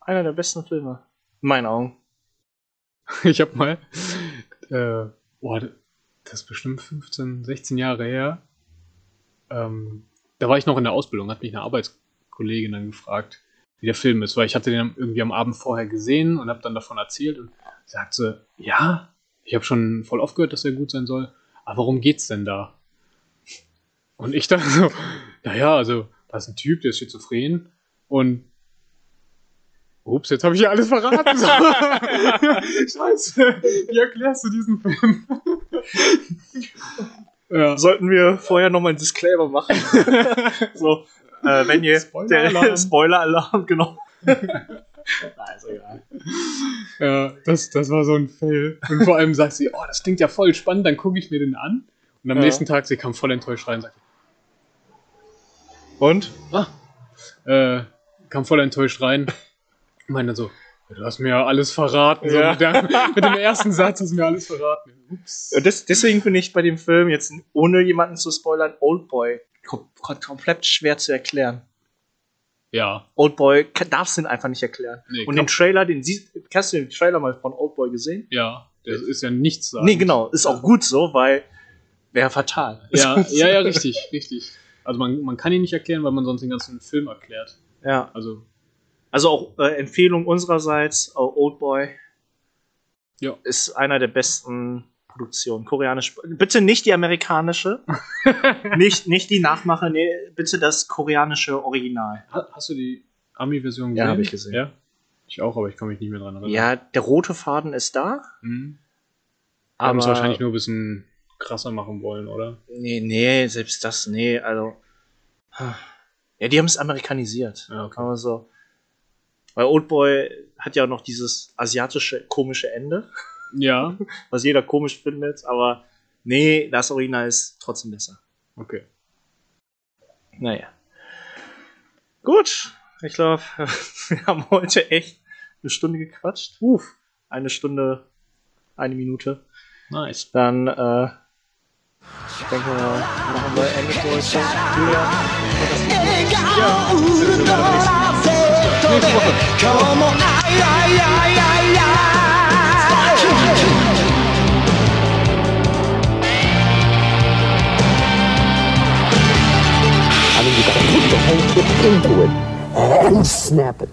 einer der besten Filme. In meinen Augen. Ich habe mal, äh, boah, das ist bestimmt 15, 16 Jahre her. Ähm, da war ich noch in der Ausbildung, hat mich eine Arbeitskollegin dann gefragt, wie der Film ist, weil ich hatte den irgendwie am Abend vorher gesehen und habe dann davon erzählt und sagte, ja, ich habe schon voll oft gehört, dass er gut sein soll, aber worum geht's denn da? Und ich dachte so, naja, also, da ist ein Typ, der ist schizophren und Ups, jetzt habe ich ja alles verraten. Scheiße. Wie erklärst du diesen Film? ja. Sollten wir vorher nochmal einen Disclaimer machen? so, äh, wenn ihr. Spoiler-Alarm. Spoiler-Alarm, genau. also, egal. Ja, das, das war so ein Fail. Und vor allem sagt sie, oh, das klingt ja voll spannend, dann gucke ich mir den an. Und am Ja. nächsten Tag, sie kam voll enttäuscht rein und sagte, Und? ah, äh, kam voll enttäuscht rein. Dann so, "Ja, du hast mir ja alles verraten. So, Ja. mit, der, mit dem ersten Satz hast du mir alles verraten. Ups. Das, deswegen finde ich bei dem Film jetzt, ohne jemanden zu spoilern, Oldboy kom kom komplett schwer zu erklären. Ja, Oldboy darfst du ihn einfach nicht erklären. Nee, Und den Trailer, den siehst hast du den Trailer mal von Oldboy gesehen? ja, das ist ja nichts sagen. Nee, genau. Ist auch gut so, weil wäre fatal. Ja, ja, ja, richtig, richtig. Also man, man kann ihn nicht erklären, weil man sonst den ganzen Film erklärt. Ja. Also, Also auch äh, Empfehlung unsererseits, äh, Oldboy ja. ist einer der besten Produktionen. Koreanisch. Bitte nicht die amerikanische. nicht, nicht die Nachmache, nee, bitte das koreanische Original. Ha- Hast du die Ami-Version Ja, gesehen? hab ich gesehen. Ja? Ich auch, aber ich kann mich nicht mehr dran erinnern. Ja, der rote Faden ist da. Mhm. Aber Haben es wahrscheinlich nur ein bisschen krasser machen wollen, oder? Nee, nee, selbst das, nee, also. Ja, die haben es amerikanisiert. Ja, okay. Aber so. Weil Oldboy hat ja auch noch dieses asiatische komische Ende, Ja. was jeder komisch findet, aber nee, das Original ist trotzdem besser. Okay. Naja. Gut, ich glaube, wir haben heute echt eine Stunde gequatscht. Uff, eine Stunde, eine Minute. Nice. Dann, äh, ich denke, machen wir Ende für heute. Julian, 今日もあいあいあいあい I mean, you got to put the whole kit into it and snap it.